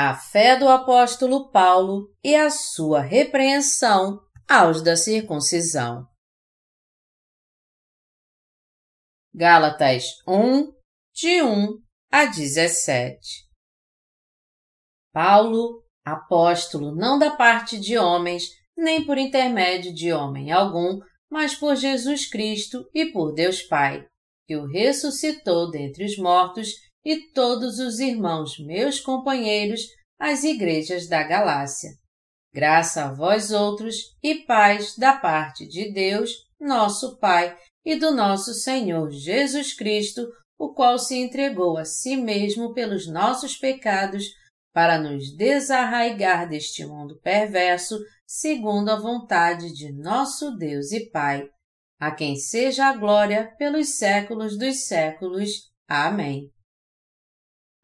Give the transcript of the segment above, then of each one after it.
A fé do apóstolo Paulo e a sua repreensão aos da circuncisão. Gálatas 1, de 1 a 17 Paulo, apóstolo não da parte de homens, nem por intermédio de homem algum, mas por Jesus Cristo e por Deus Pai, que o ressuscitou dentre os mortos e todos os irmãos meus companheiros às igrejas da Galácia. Graça a vós outros e paz da parte de Deus, nosso Pai, e do nosso Senhor Jesus Cristo, o qual se entregou a si mesmo pelos nossos pecados para nos desarraigar deste mundo perverso, segundo a vontade de nosso Deus e Pai, a quem seja a glória pelos séculos dos séculos. Amém.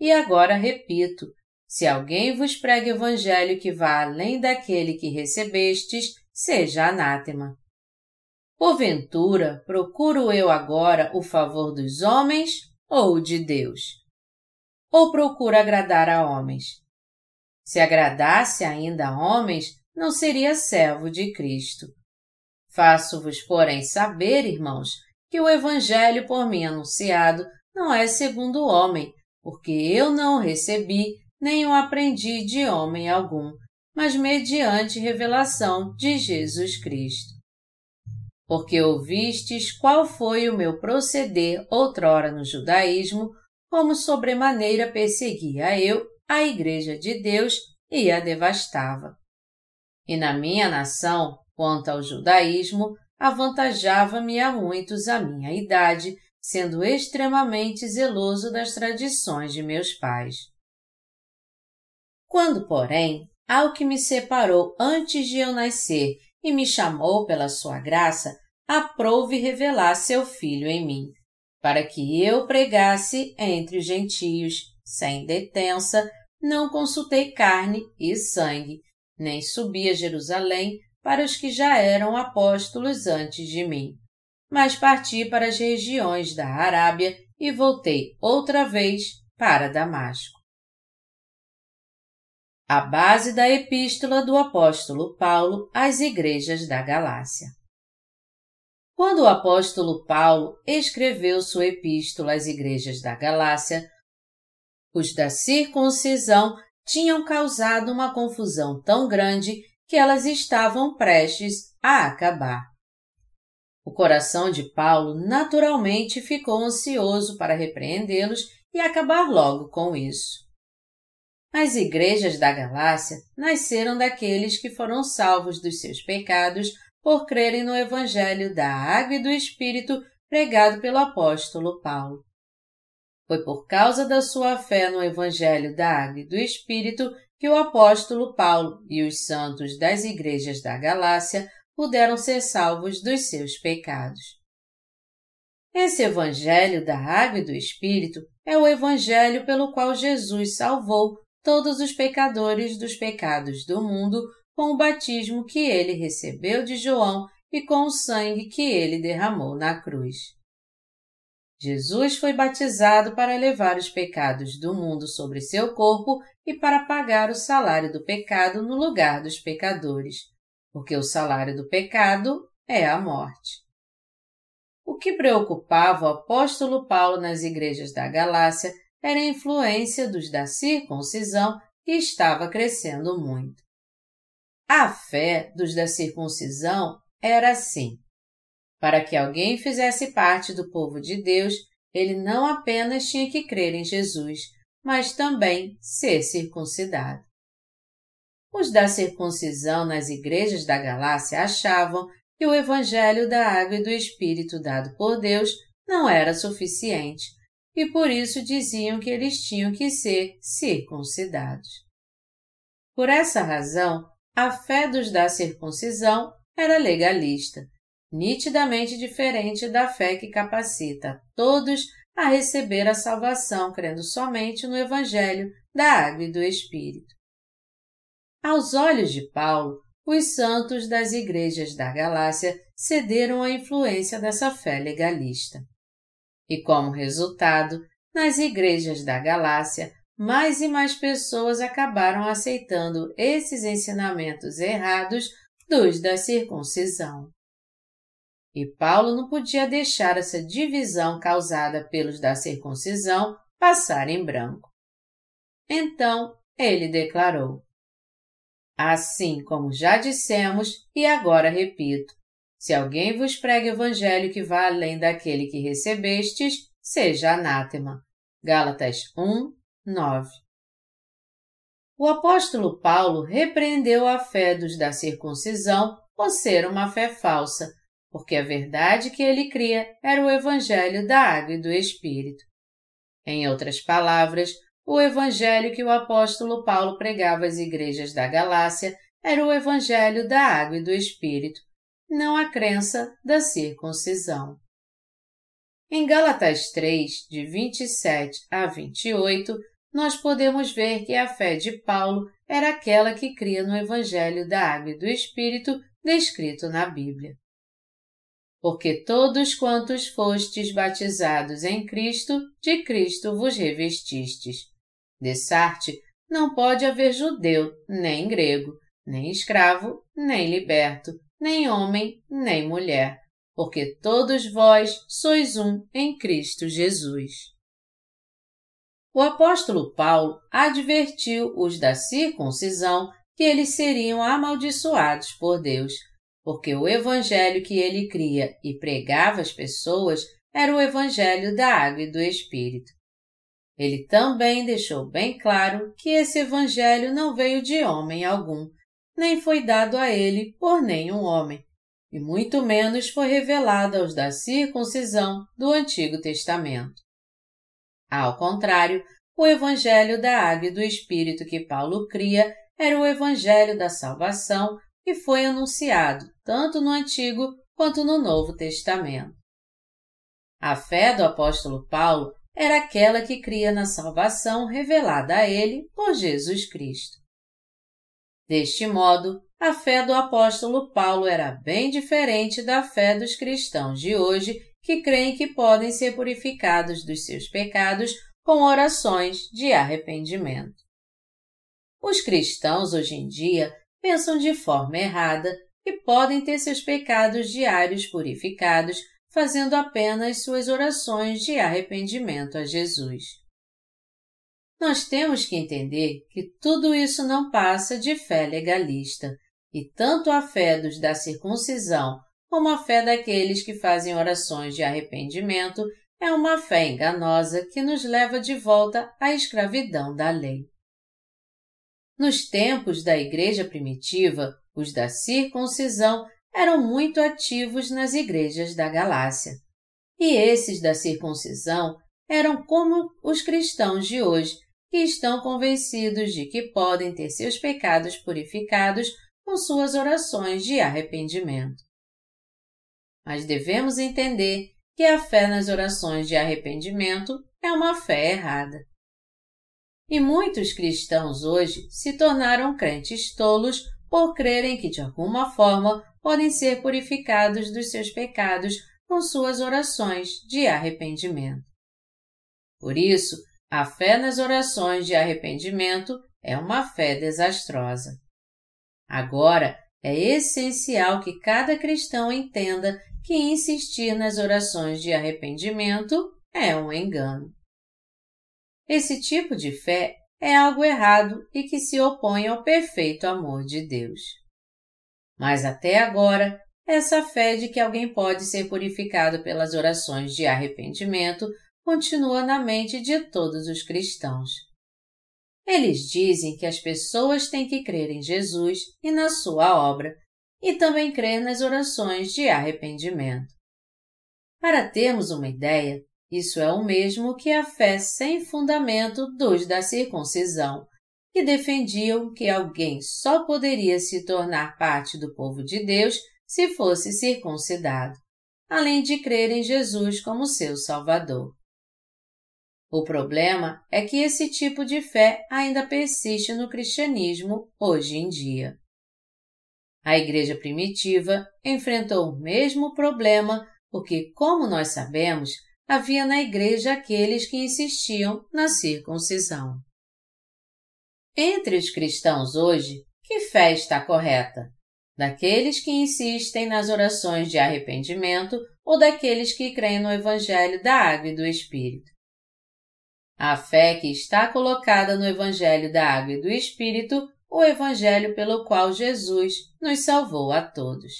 e agora repito: se alguém vos prega evangelho que vá além daquele que recebestes, seja anátema. Porventura, procuro eu agora o favor dos homens ou de Deus? Ou procuro agradar a homens? Se agradasse ainda a homens, não seria servo de Cristo. Faço-vos, porém, saber, irmãos, que o Evangelho por mim anunciado não é segundo o homem, porque eu não recebi nem o aprendi de homem algum, mas mediante revelação de Jesus Cristo. Porque ouvistes qual foi o meu proceder outrora no judaísmo, como sobremaneira perseguia eu a Igreja de Deus e a devastava. E na minha nação, quanto ao judaísmo, avantajava-me a muitos a minha idade, sendo extremamente zeloso das tradições de meus pais. Quando, porém, ao que me separou antes de eu nascer e me chamou pela sua graça, aprouve revelar seu Filho em mim, para que eu pregasse entre os gentios, sem detença, não consultei carne e sangue, nem subi a Jerusalém para os que já eram apóstolos antes de mim mas parti para as regiões da Arábia e voltei outra vez para Damasco. A base da epístola do apóstolo Paulo às igrejas da Galácia. Quando o apóstolo Paulo escreveu sua epístola às igrejas da Galácia, os da circuncisão tinham causado uma confusão tão grande que elas estavam prestes a acabar. O coração de Paulo naturalmente ficou ansioso para repreendê-los e acabar logo com isso. As igrejas da Galácia nasceram daqueles que foram salvos dos seus pecados por crerem no Evangelho da Água e do Espírito pregado pelo apóstolo Paulo. Foi por causa da sua fé no Evangelho da Água e do Espírito que o apóstolo Paulo e os santos das igrejas da Galácia puderam ser salvos dos seus pecados. Esse Evangelho da Água e do Espírito é o Evangelho pelo qual Jesus salvou todos os pecadores dos pecados do mundo com o batismo que ele recebeu de João e com o sangue que ele derramou na cruz. Jesus foi batizado para levar os pecados do mundo sobre seu corpo e para pagar o salário do pecado no lugar dos pecadores, porque o salário do pecado é a morte. O que preocupava o apóstolo Paulo nas igrejas da Galácia era a influência dos da circuncisão que estava crescendo muito. A fé dos da circuncisão era assim. Para que alguém fizesse parte do povo de Deus, ele não apenas tinha que crer em Jesus, mas também ser circuncidado. Os da circuncisão nas igrejas da Galácia achavam que o Evangelho da Água e do Espírito dado por Deus não era suficiente e por isso diziam que eles tinham que ser circuncidados. Por essa razão, a fé dos da circuncisão era legalista, nitidamente diferente da fé que capacita todos a receber a salvação crendo somente no Evangelho da Água e do Espírito. Aos olhos de Paulo, os santos das igrejas da Galácia cederam à influência dessa fé legalista. E como resultado, nas igrejas da Galácia, mais e mais pessoas acabaram aceitando esses ensinamentos errados dos da circuncisão. E Paulo não podia deixar essa divisão causada pelos da circuncisão passar em branco. Então ele declarou: Assim como já dissemos, e agora repito, se alguém vos prega evangelho que vá além daquele que recebestes, seja anátema. Gálatas 1, 9. O apóstolo Paulo repreendeu a fé dos da circuncisão por ser uma fé falsa, porque a verdade que ele cria era o evangelho da água e do Espírito. Em outras palavras, o evangelho que o apóstolo Paulo pregava às igrejas da Galácia era o evangelho da água e do Espírito, não a crença da circuncisão. Em Gálatas 3, de 27 a 28, nós podemos ver que a fé de Paulo era aquela que cria no Evangelho da Água e do Espírito descrito na Bíblia porque todos quantos fostes batizados em Cristo, de Cristo vos revestistes. De Sarte, não pode haver judeu, nem grego, nem escravo, nem liberto, nem homem, nem mulher, porque todos vós sois um em Cristo Jesus. O apóstolo Paulo advertiu os da circuncisão que eles seriam amaldiçoados por Deus, porque o evangelho que ele cria e pregava às pessoas era o evangelho da água e do Espírito. Ele também deixou bem claro que esse evangelho não veio de homem algum, nem foi dado a ele por nenhum homem, e muito menos foi revelado aos da circuncisão do Antigo Testamento. Ao contrário, o evangelho da água e do Espírito que Paulo cria era o evangelho da salvação e foi anunciado tanto no Antigo quanto no Novo Testamento. A fé do apóstolo Paulo era aquela que cria na salvação revelada a ele por Jesus Cristo. Deste modo, a fé do apóstolo Paulo era bem diferente da fé dos cristãos de hoje que creem que podem ser purificados dos seus pecados com orações de arrependimento. Os cristãos hoje em dia pensam de forma errada e podem ter seus pecados diários purificados fazendo apenas suas orações de arrependimento a Jesus. Nós temos que entender que tudo isso não passa de fé legalista, e tanto a fé dos da circuncisão como a fé daqueles que fazem orações de arrependimento é uma fé enganosa que nos leva de volta à escravidão da lei. Nos tempos da Igreja primitiva, os da circuncisão eram muito ativos nas igrejas da Galácia. E esses da circuncisão eram como os cristãos de hoje, que estão convencidos de que podem ter seus pecados purificados com suas orações de arrependimento. Mas devemos entender que a fé nas orações de arrependimento é uma fé errada. E muitos cristãos hoje se tornaram crentes tolos por crerem que de alguma forma podem ser purificados dos seus pecados com suas orações de arrependimento. Por isso, a fé nas orações de arrependimento é uma fé desastrosa. Agora, é essencial que cada cristão entenda que insistir nas orações de arrependimento é um engano. Esse tipo de fé é algo errado e que se opõe ao perfeito amor de Deus. Mas até agora, essa fé de que alguém pode ser purificado pelas orações de arrependimento continua na mente de todos os cristãos. Eles dizem que as pessoas têm que crer em Jesus e na sua obra, e também crer nas orações de arrependimento. Para termos uma ideia, isso é o mesmo que a fé sem fundamento dos da circuncisão, que defendiam que alguém só poderia se tornar parte do povo de Deus se fosse circuncidado, além de crer em Jesus como seu Salvador. O problema é que esse tipo de fé ainda persiste no cristianismo hoje em dia. A igreja primitiva enfrentou o mesmo problema porque, como nós sabemos, havia na igreja aqueles que insistiam na circuncisão. Entre os cristãos hoje, que fé está correta? Daqueles que insistem nas orações de arrependimento ou daqueles que creem no Evangelho da Água e do Espírito? A fé que está colocada no Evangelho da Água e do Espírito, o Evangelho pelo qual Jesus nos salvou a todos.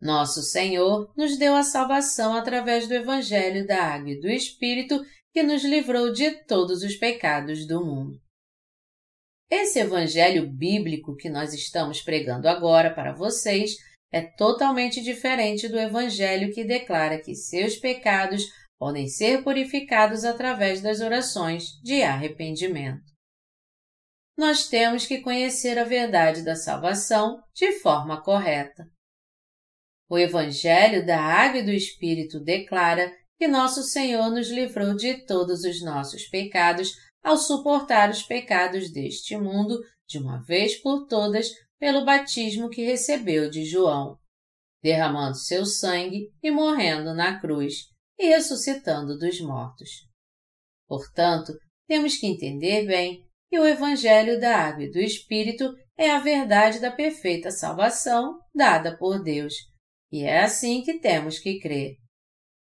Nosso Senhor nos deu a salvação através do Evangelho da Água e do Espírito que nos livrou de todos os pecados do mundo. Esse Evangelho bíblico que nós estamos pregando agora para vocês é totalmente diferente do Evangelho que declara que seus pecados podem ser purificados através das orações de arrependimento. Nós temos que conhecer a verdade da salvação de forma correta. O Evangelho da Água e do Espírito declara que nosso Senhor nos livrou de todos os nossos pecados ao suportar os pecados deste mundo de uma vez por todas pelo batismo que recebeu de João, derramando seu sangue e morrendo na cruz, e ressuscitando dos mortos. Portanto, temos que entender bem que o Evangelho da Água e do Espírito é a verdade da perfeita salvação dada por Deus, e é assim que temos que crer.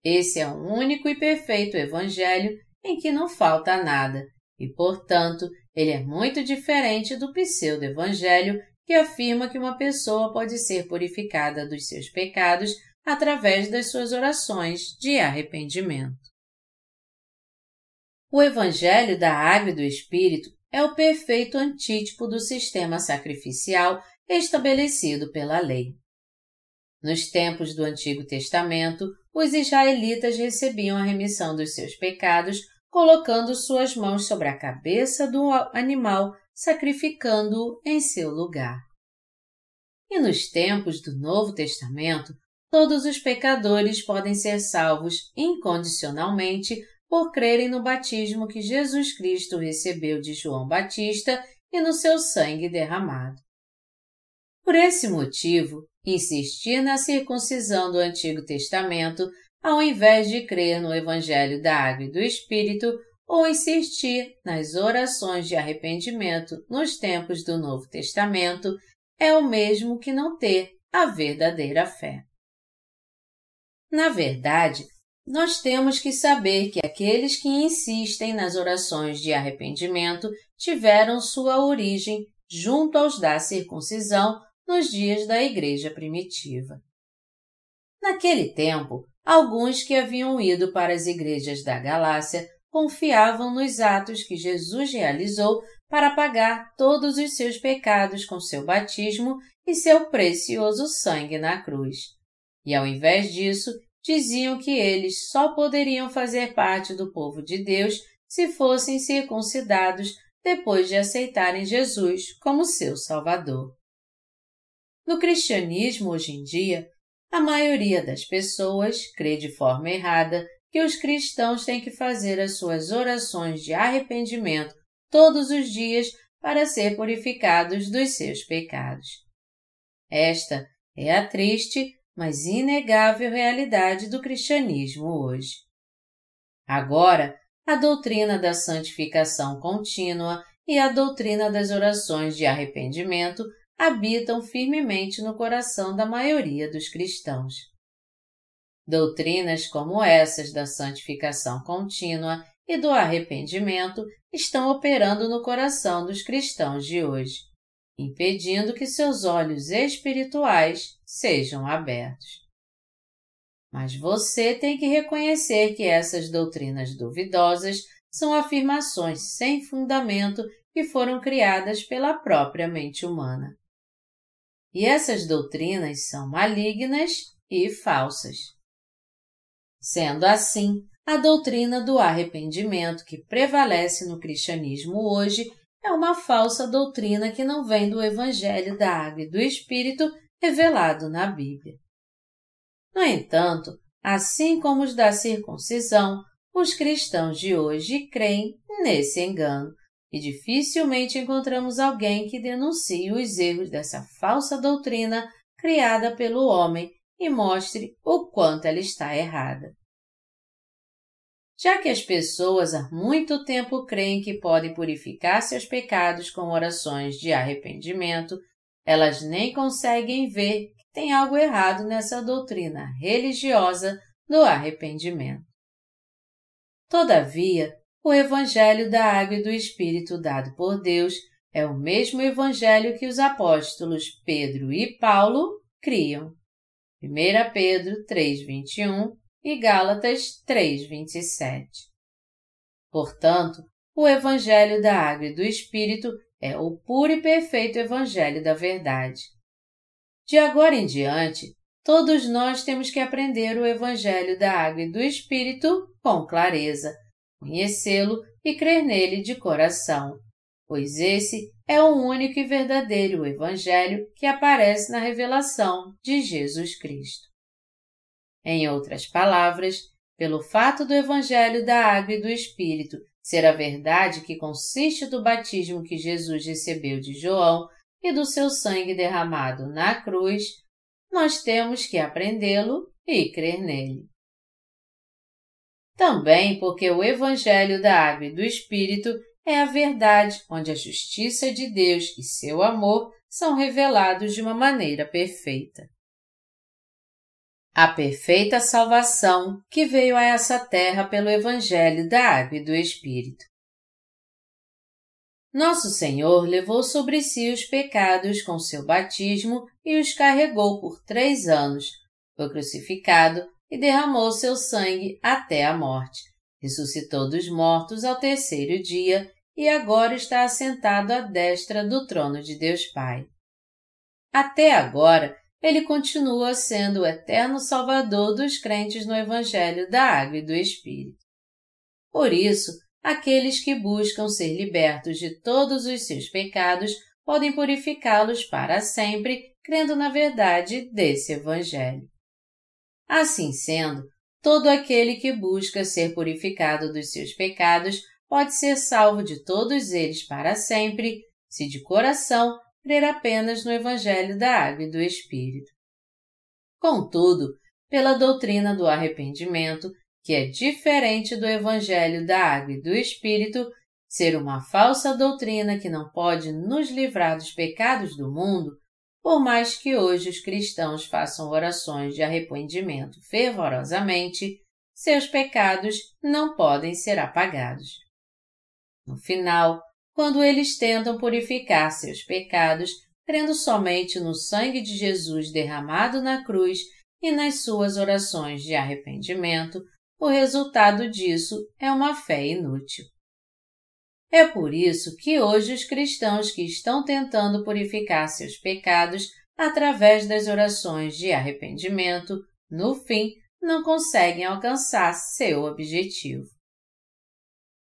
Esse é o único e perfeito Evangelho em que não falta nada, e, portanto, ele é muito diferente do pseudo-evangelho que afirma que uma pessoa pode ser purificada dos seus pecados através das suas orações de arrependimento. O Evangelho da Água e do Espírito é o perfeito antítipo do sistema sacrificial estabelecido pela lei. Nos tempos do Antigo Testamento, os israelitas recebiam a remissão dos seus pecados colocando suas mãos sobre a cabeça do animal, sacrificando-o em seu lugar. E nos tempos do Novo Testamento, todos os pecadores podem ser salvos incondicionalmente por crerem no batismo que Jesus Cristo recebeu de João Batista e no seu sangue derramado. Por esse motivo, insistir na circuncisão do Antigo Testamento, ao invés de crer no Evangelho da Água e do Espírito, ou insistir nas orações de arrependimento nos tempos do Novo Testamento, é o mesmo que não ter a verdadeira fé. Na verdade, nós temos que saber que aqueles que insistem nas orações de arrependimento tiveram sua origem junto aos da circuncisão nos dias da Igreja primitiva. Naquele tempo, alguns que haviam ido para as igrejas da Galácia confiavam nos atos que Jesus realizou para pagar todos os seus pecados com seu batismo e seu precioso sangue na cruz. E ao invés disso, diziam que eles só poderiam fazer parte do povo de Deus se fossem circuncidados depois de aceitarem Jesus como seu Salvador. No cristianismo hoje em dia, a maioria das pessoas crê de forma errada que os cristãos têm que fazer as suas orações de arrependimento todos os dias para ser purificados dos seus pecados. Esta é a triste, mas inegável realidade do cristianismo hoje. Agora, a doutrina da santificação contínua e a doutrina das orações de arrependimento habitam firmemente no coração da maioria dos cristãos. Doutrinas como essas da santificação contínua e do arrependimento estão operando no coração dos cristãos de hoje impedindo que seus olhos espirituais sejam abertos. Mas você tem que reconhecer que essas doutrinas duvidosas são afirmações sem fundamento que foram criadas pela própria mente humana. E essas doutrinas são malignas e falsas. Sendo assim, a doutrina do arrependimento que prevalece no cristianismo hoje é uma falsa doutrina que não vem do Evangelho da Água e do Espírito revelado na Bíblia. No entanto, assim como os da circuncisão, os cristãos de hoje creem nesse engano e dificilmente encontramos alguém que denuncie os erros dessa falsa doutrina criada pelo homem e mostre o quanto ela está errada. Já que as pessoas há muito tempo creem que podem purificar seus pecados com orações de arrependimento, elas nem conseguem ver que tem algo errado nessa doutrina religiosa do arrependimento. Todavia, o Evangelho da Água e do Espírito dado por Deus é o mesmo Evangelho que os apóstolos Pedro e Paulo criam. 1 Pedro 3,21 e Gálatas 3:27. Portanto, o evangelho da água e do espírito é o puro e perfeito evangelho da verdade. De agora em diante, todos nós temos que aprender o evangelho da água e do espírito com clareza, conhecê-lo e crer nele de coração, pois esse é o único e verdadeiro evangelho que aparece na revelação de Jesus Cristo. Em outras palavras, pelo fato do Evangelho da Água e do Espírito ser a verdade que consiste do batismo que Jesus recebeu de João e do seu sangue derramado na cruz, nós temos que aprendê-lo e crer nele. Também porque o Evangelho da Água e do Espírito é a verdade onde a justiça de Deus e seu amor são revelados de uma maneira perfeita a perfeita salvação que veio a essa terra pelo Evangelho da Água e do Espírito. Nosso Senhor levou sobre si os pecados com seu batismo e os carregou por três anos, foi crucificado e derramou seu sangue até a morte. Ressuscitou dos mortos ao terceiro dia e agora está assentado à destra do trono de Deus Pai. Até agora, ele continua sendo o eterno Salvador dos crentes no Evangelho da Água e do Espírito. Por isso, aqueles que buscam ser libertos de todos os seus pecados podem purificá-los para sempre, crendo na verdade desse Evangelho. Assim sendo, todo aquele que busca ser purificado dos seus pecados pode ser salvo de todos eles para sempre, se de coração crer apenas no Evangelho da Água e do Espírito. Contudo, pela doutrina do arrependimento, que é diferente do Evangelho da Água e do Espírito, ser uma falsa doutrina que não pode nos livrar dos pecados do mundo, por mais que hoje os cristãos façam orações de arrependimento fervorosamente, seus pecados não podem ser apagados. No final, quando eles tentam purificar seus pecados, crendo somente no sangue de Jesus derramado na cruz e nas suas orações de arrependimento, o resultado disso é uma fé inútil. É por isso que hoje os cristãos que estão tentando purificar seus pecados através das orações de arrependimento, no fim, não conseguem alcançar seu objetivo.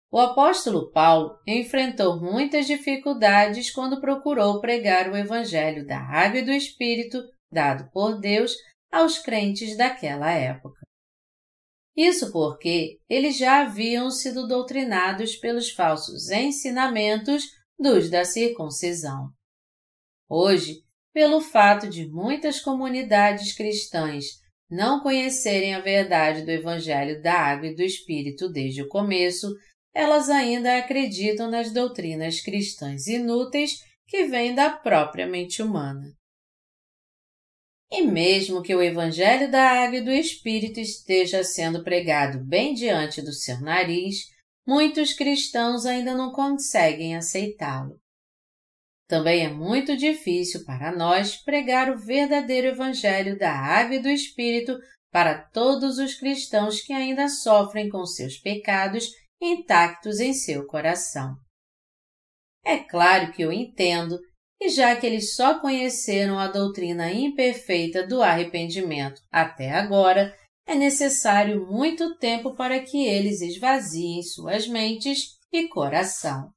O apóstolo Paulo enfrentou muitas dificuldades quando procurou pregar o Evangelho da Água e do Espírito dado por Deus aos crentes daquela época. Isso porque eles já haviam sido doutrinados pelos falsos ensinamentos dos da circuncisão. Hoje, pelo fato de muitas comunidades cristãs não conhecerem a verdade do Evangelho da Água e do Espírito desde o começo, elas ainda acreditam nas doutrinas cristãs inúteis que vêm da própria mente humana. E mesmo que o Evangelho da Água e do Espírito esteja sendo pregado bem diante do seu nariz, muitos cristãos ainda não conseguem aceitá-lo. Também é muito difícil para nós pregar o verdadeiro Evangelho da Água e do Espírito para todos os cristãos que ainda sofrem com seus pecados intactos em seu coração. É claro que eu entendo e já que eles só conheceram a doutrina imperfeita do arrependimento até agora, é necessário muito tempo para que eles esvaziem suas mentes e coração.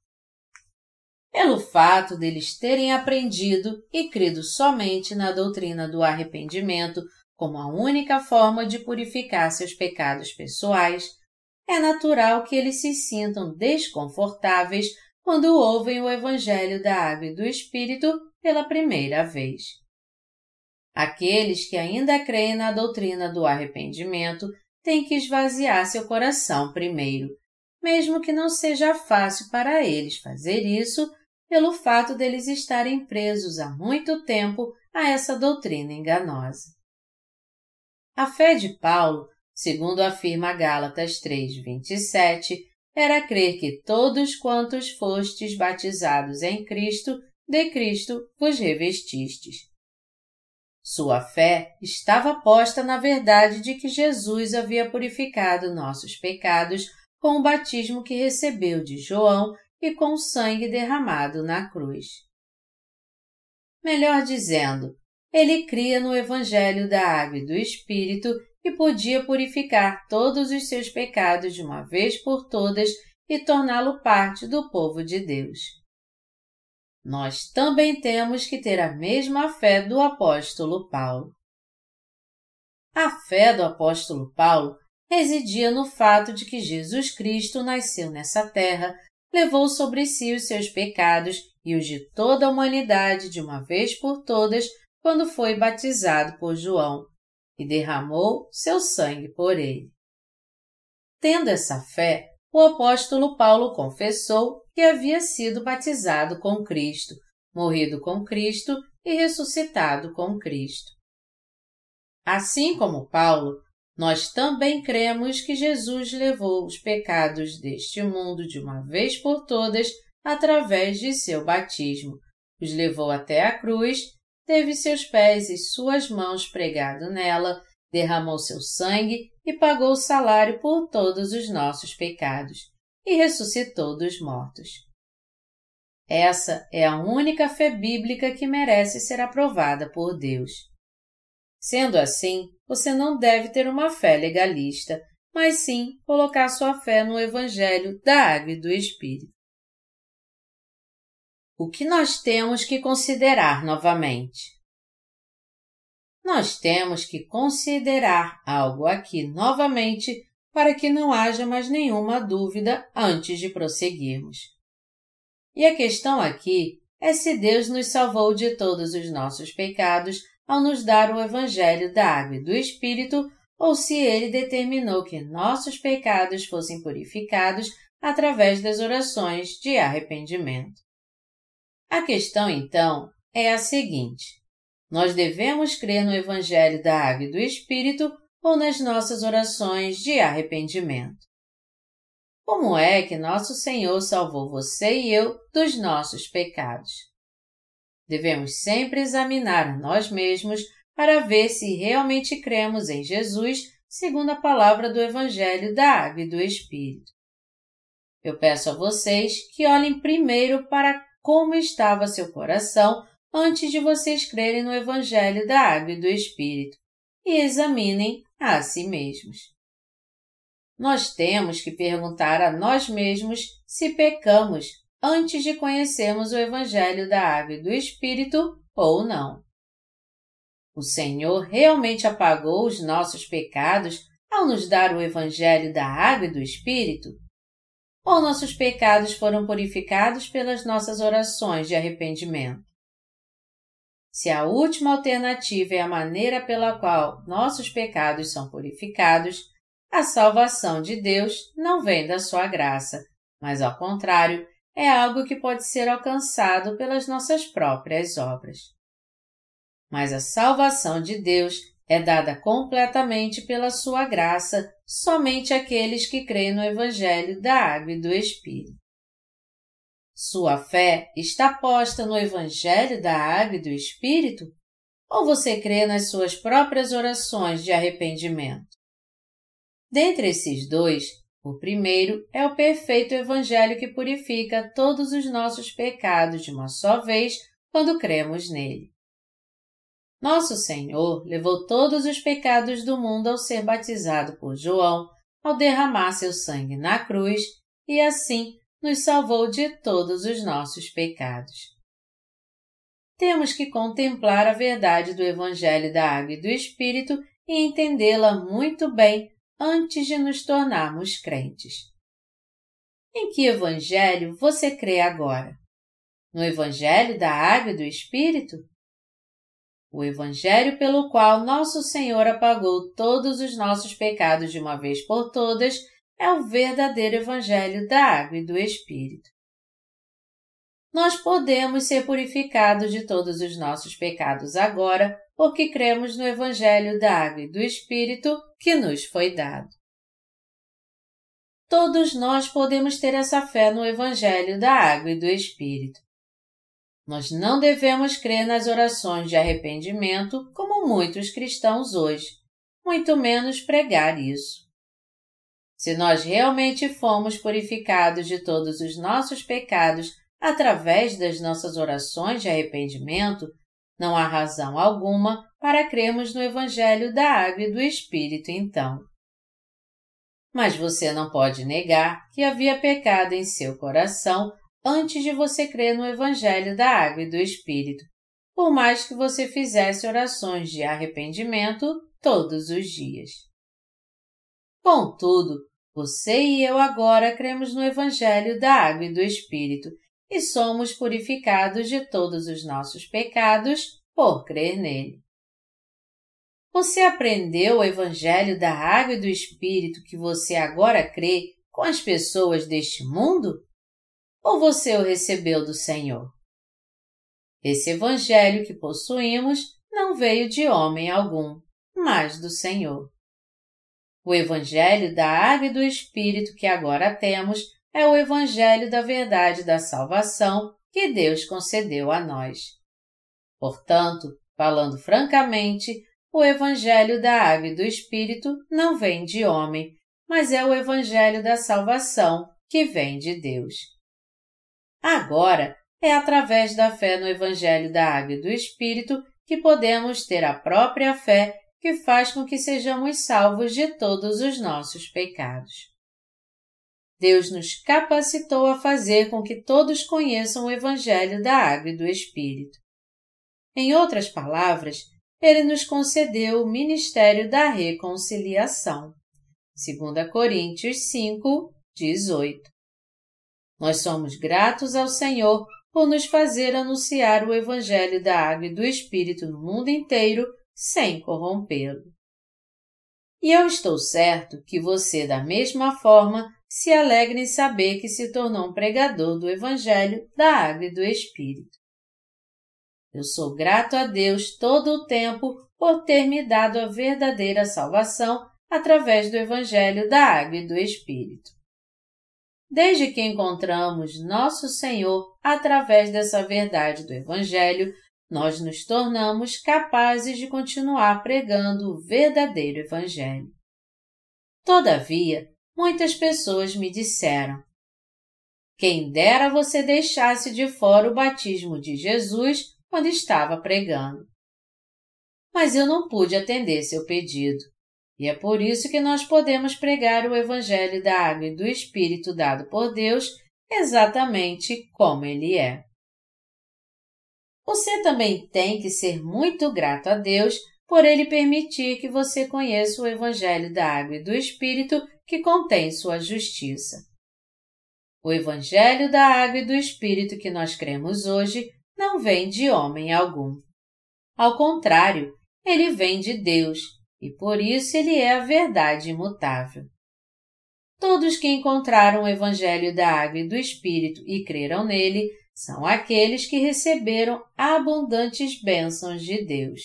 pelo fato deles terem aprendido e crido somente na doutrina do arrependimento como a única forma de purificar seus pecados pessoais, é natural que eles se sintam desconfortáveis quando ouvem o Evangelho da Água e do Espírito pela primeira vez. Aqueles que ainda creem na doutrina do arrependimento têm que esvaziar seu coração primeiro, mesmo que não seja fácil para eles fazer isso pelo fato deles estarem presos há muito tempo a essa doutrina enganosa. A fé de Paulo, segundo afirma Gálatas 3:27, era crer que todos quantos fostes batizados em Cristo, de Cristo vos revestistes. Sua fé estava posta na verdade de que Jesus havia purificado nossos pecados com o batismo que recebeu de João e com o sangue derramado na cruz. Melhor dizendo, ele cria no Evangelho da Água e do Espírito e podia purificar todos os seus pecados de uma vez por todas e torná-lo parte do povo de Deus. Nós também temos que ter a mesma fé do apóstolo Paulo. A fé do apóstolo Paulo residia no fato de que Jesus Cristo nasceu nessa terra levou sobre si os seus pecados e os de toda a humanidade de uma vez por todas quando foi batizado por João e derramou seu sangue por ele. Tendo essa fé, o apóstolo Paulo confessou que havia sido batizado com Cristo, morrido com Cristo e ressuscitado com Cristo. Assim como Paulo, nós também cremos que Jesus levou os pecados deste mundo de uma vez por todas através de seu batismo, os levou até a cruz, teve seus pés e suas mãos pregado nela, derramou seu sangue e pagou o salário por todos os nossos pecados, e ressuscitou dos mortos. Essa é a única fé bíblica que merece ser aprovada por Deus. Sendo assim, você não deve ter uma fé legalista, mas sim colocar sua fé no Evangelho da Água e do Espírito. O que nós temos que considerar novamente? Nós temos que considerar algo aqui novamente para que não haja mais nenhuma dúvida antes de prosseguirmos. E a questão aqui é se Deus nos salvou de todos os nossos pecados ao nos dar o Evangelho da Água e do Espírito, ou se ele determinou que nossos pecados fossem purificados através das orações de arrependimento. A questão, então, é a seguinte: nós devemos crer no Evangelho da Água e do Espírito ou nas nossas orações de arrependimento? Como é que nosso Senhor salvou você e eu dos nossos pecados? Devemos sempre examinar nós mesmos para ver se realmente cremos em Jesus segundo a palavra do Evangelho da Água e do Espírito. Eu peço a vocês que olhem primeiro para como estava seu coração antes de vocês crerem no Evangelho da Água e do Espírito e examinem a si mesmos. Nós temos que perguntar a nós mesmos se pecamos antes de conhecermos o Evangelho da Água e do Espírito ou não. O Senhor realmente apagou os nossos pecados ao nos dar o Evangelho da Água e do Espírito? Ou nossos pecados foram purificados pelas nossas orações de arrependimento? Se a última alternativa é a maneira pela qual nossos pecados são purificados, a salvação de Deus não vem da sua graça, mas ao contrário, é algo que pode ser alcançado pelas nossas próprias obras. Mas a salvação de Deus é dada completamente pela sua graça somente àqueles que creem no Evangelho da Água e do Espírito. Sua fé está posta no Evangelho da Água e do Espírito? Ou você crê nas suas próprias orações de arrependimento? Dentre esses dois, o primeiro é o perfeito Evangelho que purifica todos os nossos pecados de uma só vez quando cremos nele. Nosso Senhor levou todos os pecados do mundo ao ser batizado por João, ao derramar seu sangue na cruz, e assim nos salvou de todos os nossos pecados. Temos que contemplar a verdade do Evangelho da Água e do Espírito e entendê-la muito bem antes de nos tornarmos crentes. Em que Evangelho você crê agora? No Evangelho da Água e do Espírito? O Evangelho pelo qual Nosso Senhor apagou todos os nossos pecados de uma vez por todas é o verdadeiro Evangelho da Água e do Espírito. Nós podemos ser purificados de todos os nossos pecados agora porque cremos no Evangelho da Água e do Espírito que nos foi dado. Todos nós podemos ter essa fé no Evangelho da Água e do Espírito. Nós não devemos crer nas orações de arrependimento como muitos cristãos hoje, muito menos pregar isso. Se nós realmente fomos purificados de todos os nossos pecados através das nossas orações de arrependimento, não há razão alguma para crermos no Evangelho da Água e do Espírito, então. Mas você não pode negar que havia pecado em seu coração antes de você crer no Evangelho da Água e do Espírito, por mais que você fizesse orações de arrependimento todos os dias. Contudo, você e eu agora cremos no Evangelho da Água e do Espírito e somos purificados de todos os nossos pecados por crer nele. Você aprendeu o Evangelho da Água e do Espírito que você agora crê com as pessoas deste mundo? Ou você o recebeu do Senhor? Esse Evangelho que possuímos não veio de homem algum, mas do Senhor. O Evangelho da Água e do Espírito que agora temos é o Evangelho da verdade da salvação que Deus concedeu a nós. Portanto, falando francamente, o Evangelho da Água e do Espírito não vem de homem, mas é o Evangelho da salvação que vem de Deus. Agora, é através da fé no Evangelho da Água e do Espírito que podemos ter a própria fé que faz com que sejamos salvos de todos os nossos pecados. Deus nos capacitou a fazer com que todos conheçam o Evangelho da Água e do Espírito. Em outras palavras, Ele nos concedeu o ministério da reconciliação. 2 Coríntios 5, 18. Nós somos gratos ao Senhor por nos fazer anunciar o Evangelho da Água e do Espírito no mundo inteiro sem corrompê-lo. E eu estou certo que você, da mesma forma, se alegra em saber que se tornou um pregador do Evangelho da Água e do Espírito. Eu sou grato a Deus todo o tempo por ter me dado a verdadeira salvação através do Evangelho da Água e do Espírito. Desde que encontramos Nosso Senhor através dessa verdade do Evangelho, nós nos tornamos capazes de continuar pregando o verdadeiro Evangelho. Todavia, muitas pessoas me disseram: Quem dera você deixasse de fora o batismo de Jesus quando estava pregando. Mas eu não pude atender seu pedido. E é por isso que nós podemos pregar o Evangelho da Água e do Espírito dado por Deus exatamente como ele é. Você também tem que ser muito grato a Deus por ele permitir que você conheça o Evangelho da Água e do Espírito que contém sua justiça. O Evangelho da Água e do Espírito que nós cremos hoje não vem de homem algum. Ao contrário, ele vem de Deus e por isso ele é a verdade imutável. Todos que encontraram o Evangelho da Água e do Espírito e creram nele são aqueles que receberam abundantes bênçãos de Deus.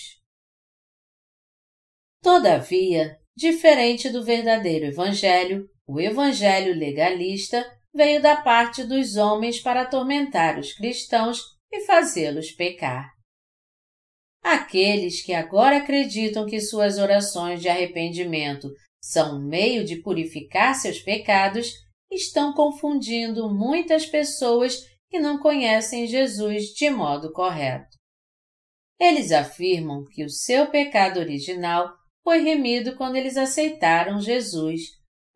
Todavia, diferente do verdadeiro Evangelho, o Evangelho legalista veio da parte dos homens para atormentar os cristãos e fazê-los pecar. Aqueles que agora acreditam que suas orações de arrependimento são um meio de purificar seus pecados estão confundindo muitas pessoas que não conhecem Jesus de modo correto. Eles afirmam que o seu pecado original foi remido quando eles aceitaram Jesus,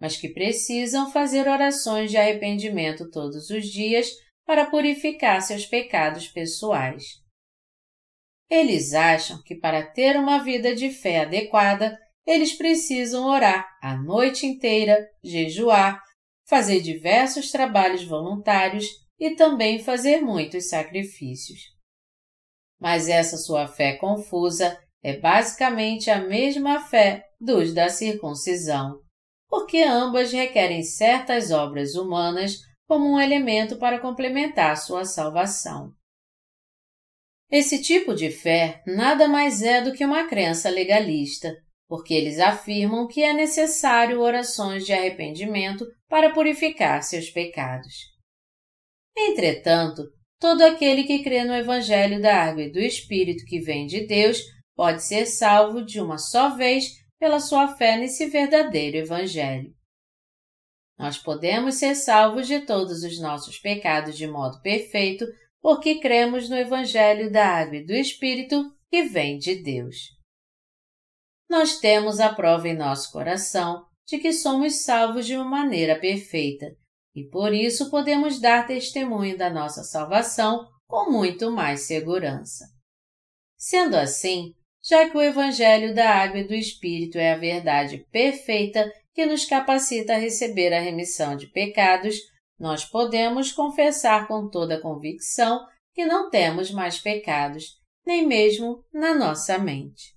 mas que precisam fazer orações de arrependimento todos os dias para purificar seus pecados pessoais. Eles acham que para ter uma vida de fé adequada, eles precisam orar a noite inteira, jejuar, fazer diversos trabalhos voluntários e também fazer muitos sacrifícios. Mas essa sua fé confusa é basicamente a mesma fé dos da circuncisão, porque ambas requerem certas obras humanas como um elemento para complementar sua salvação. Esse tipo de fé nada mais é do que uma crença legalista, porque eles afirmam que é necessário orações de arrependimento para purificar seus pecados. Entretanto, todo aquele que crê no Evangelho da Água e do Espírito que vem de Deus pode ser salvo de uma só vez pela sua fé nesse verdadeiro Evangelho. Nós podemos ser salvos de todos os nossos pecados de modo perfeito porque cremos no Evangelho da Água e do Espírito que vem de Deus. Nós temos a prova em nosso coração de que somos salvos de uma maneira perfeita e por isso podemos dar testemunho da nossa salvação com muito mais segurança. Sendo assim, já que o Evangelho da Água e do Espírito é a verdade perfeita que nos capacita a receber a remissão de pecados, nós podemos confessar com toda convicção que não temos mais pecados, nem mesmo na nossa mente.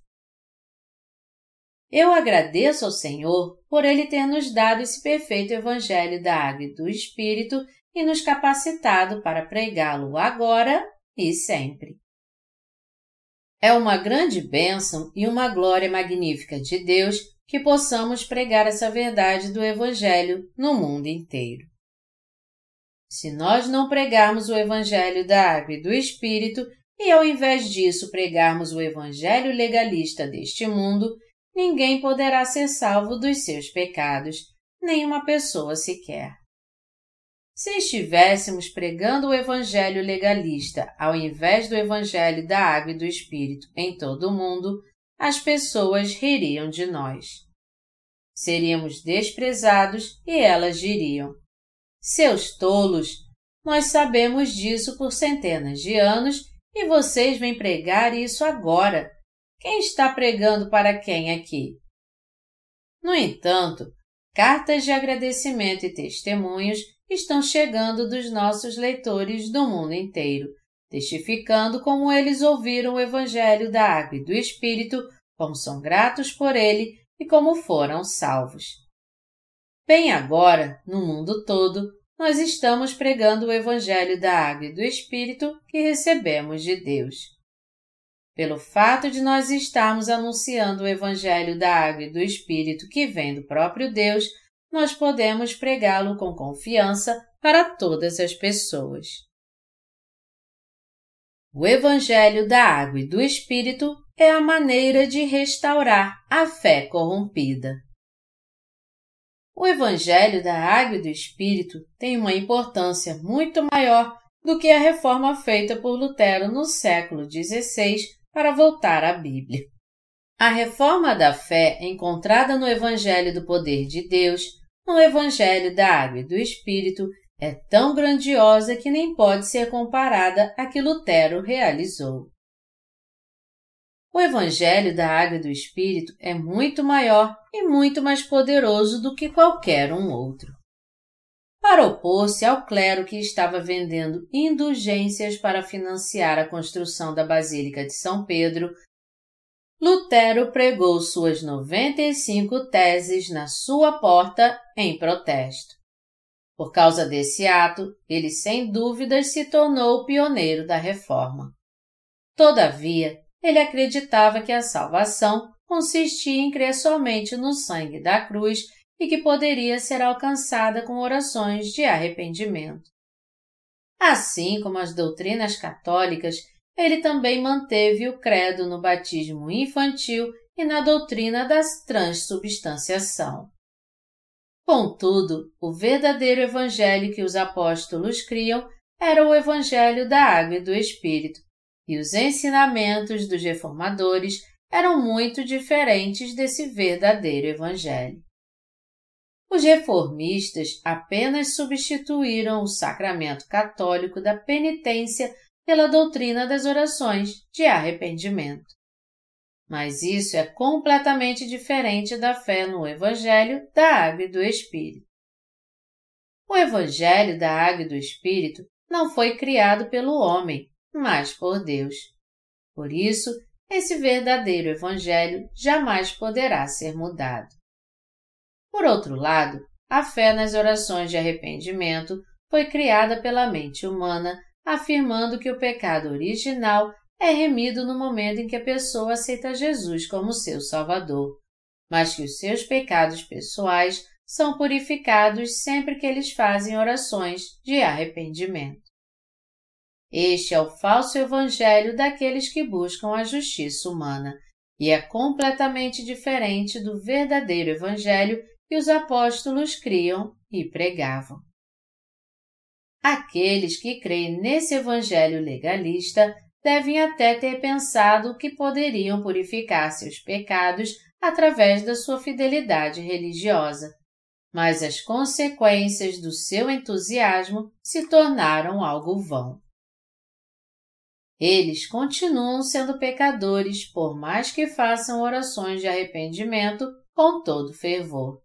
Eu agradeço ao Senhor por Ele ter nos dado esse perfeito Evangelho da Água e do Espírito e nos capacitado para pregá-lo agora e sempre. É uma grande bênção e uma glória magnífica de Deus que possamos pregar essa verdade do Evangelho no mundo inteiro. Se nós não pregarmos o Evangelho da Água e do Espírito, e ao invés disso pregarmos o Evangelho legalista deste mundo, ninguém poderá ser salvo dos seus pecados, nenhuma pessoa sequer. Se estivéssemos pregando o Evangelho legalista ao invés do Evangelho da Água e do Espírito em todo o mundo, as pessoas ririam de nós. Seríamos desprezados e elas diriam: Seus tolos! Nós sabemos disso por centenas de anos e vocês vêm pregar isso agora. Quem está pregando para quem aqui? No entanto, cartas de agradecimento e testemunhos estão chegando dos nossos leitores do mundo inteiro, testificando como eles ouviram o Evangelho da Água e do Espírito, como são gratos por ele e como foram salvos. Bem agora, no mundo todo, nós estamos pregando o Evangelho da Água e do Espírito que recebemos de Deus. Pelo fato de nós estarmos anunciando o Evangelho da Água e do Espírito que vem do próprio Deus, nós podemos pregá-lo com confiança para todas as pessoas. O Evangelho da Água e do Espírito é a maneira de restaurar a fé corrompida. O Evangelho da Água e do Espírito tem uma importância muito maior do que a reforma feita por Lutero no século XVI para voltar à Bíblia. A reforma da fé encontrada no Evangelho do Poder de Deus, no Evangelho da Água e do Espírito, é tão grandiosa que nem pode ser comparada à que Lutero realizou. O Evangelho da Água e do Espírito é muito maior e muito mais poderoso do que qualquer um outro. Para opor-se ao clero que estava vendendo indulgências para financiar a construção da Basílica de São Pedro, Lutero pregou suas 95 teses na sua porta em protesto. Por causa desse ato, ele sem dúvidas se tornou o pioneiro da reforma. Todavia, ele acreditava que a salvação consistia em crer somente no sangue da cruz e que poderia ser alcançada com orações de arrependimento. Assim como as doutrinas católicas, ele também manteve o credo no batismo infantil e na doutrina da transubstanciação. Contudo, o verdadeiro evangelho que os apóstolos criam era o evangelho da água e do Espírito, e os ensinamentos dos reformadores eram muito diferentes desse verdadeiro evangelho. os reformistas apenas substituíram o sacramento católico da penitência pela doutrina das orações de arrependimento. Mas isso é completamente diferente da fé no Evangelho da Água e do Espírito. O Evangelho da Água e do Espírito não foi criado pelo homem, mas por Deus. Por isso, esse verdadeiro Evangelho jamais poderá ser mudado. Por outro lado, a fé nas orações de arrependimento foi criada pela mente humana, afirmando que o pecado original é remido no momento em que a pessoa aceita Jesus como seu Salvador, mas que os seus pecados pessoais são purificados sempre que eles fazem orações de arrependimento. Este é o falso evangelho daqueles que buscam a justiça humana e é completamente diferente do verdadeiro evangelho que os apóstolos criam e pregavam. Aqueles que creem nesse evangelho legalista devem até ter pensado que poderiam purificar seus pecados através da sua fidelidade religiosa, mas as consequências do seu entusiasmo se tornaram algo vão. Eles continuam sendo pecadores por mais que façam orações de arrependimento com todo fervor.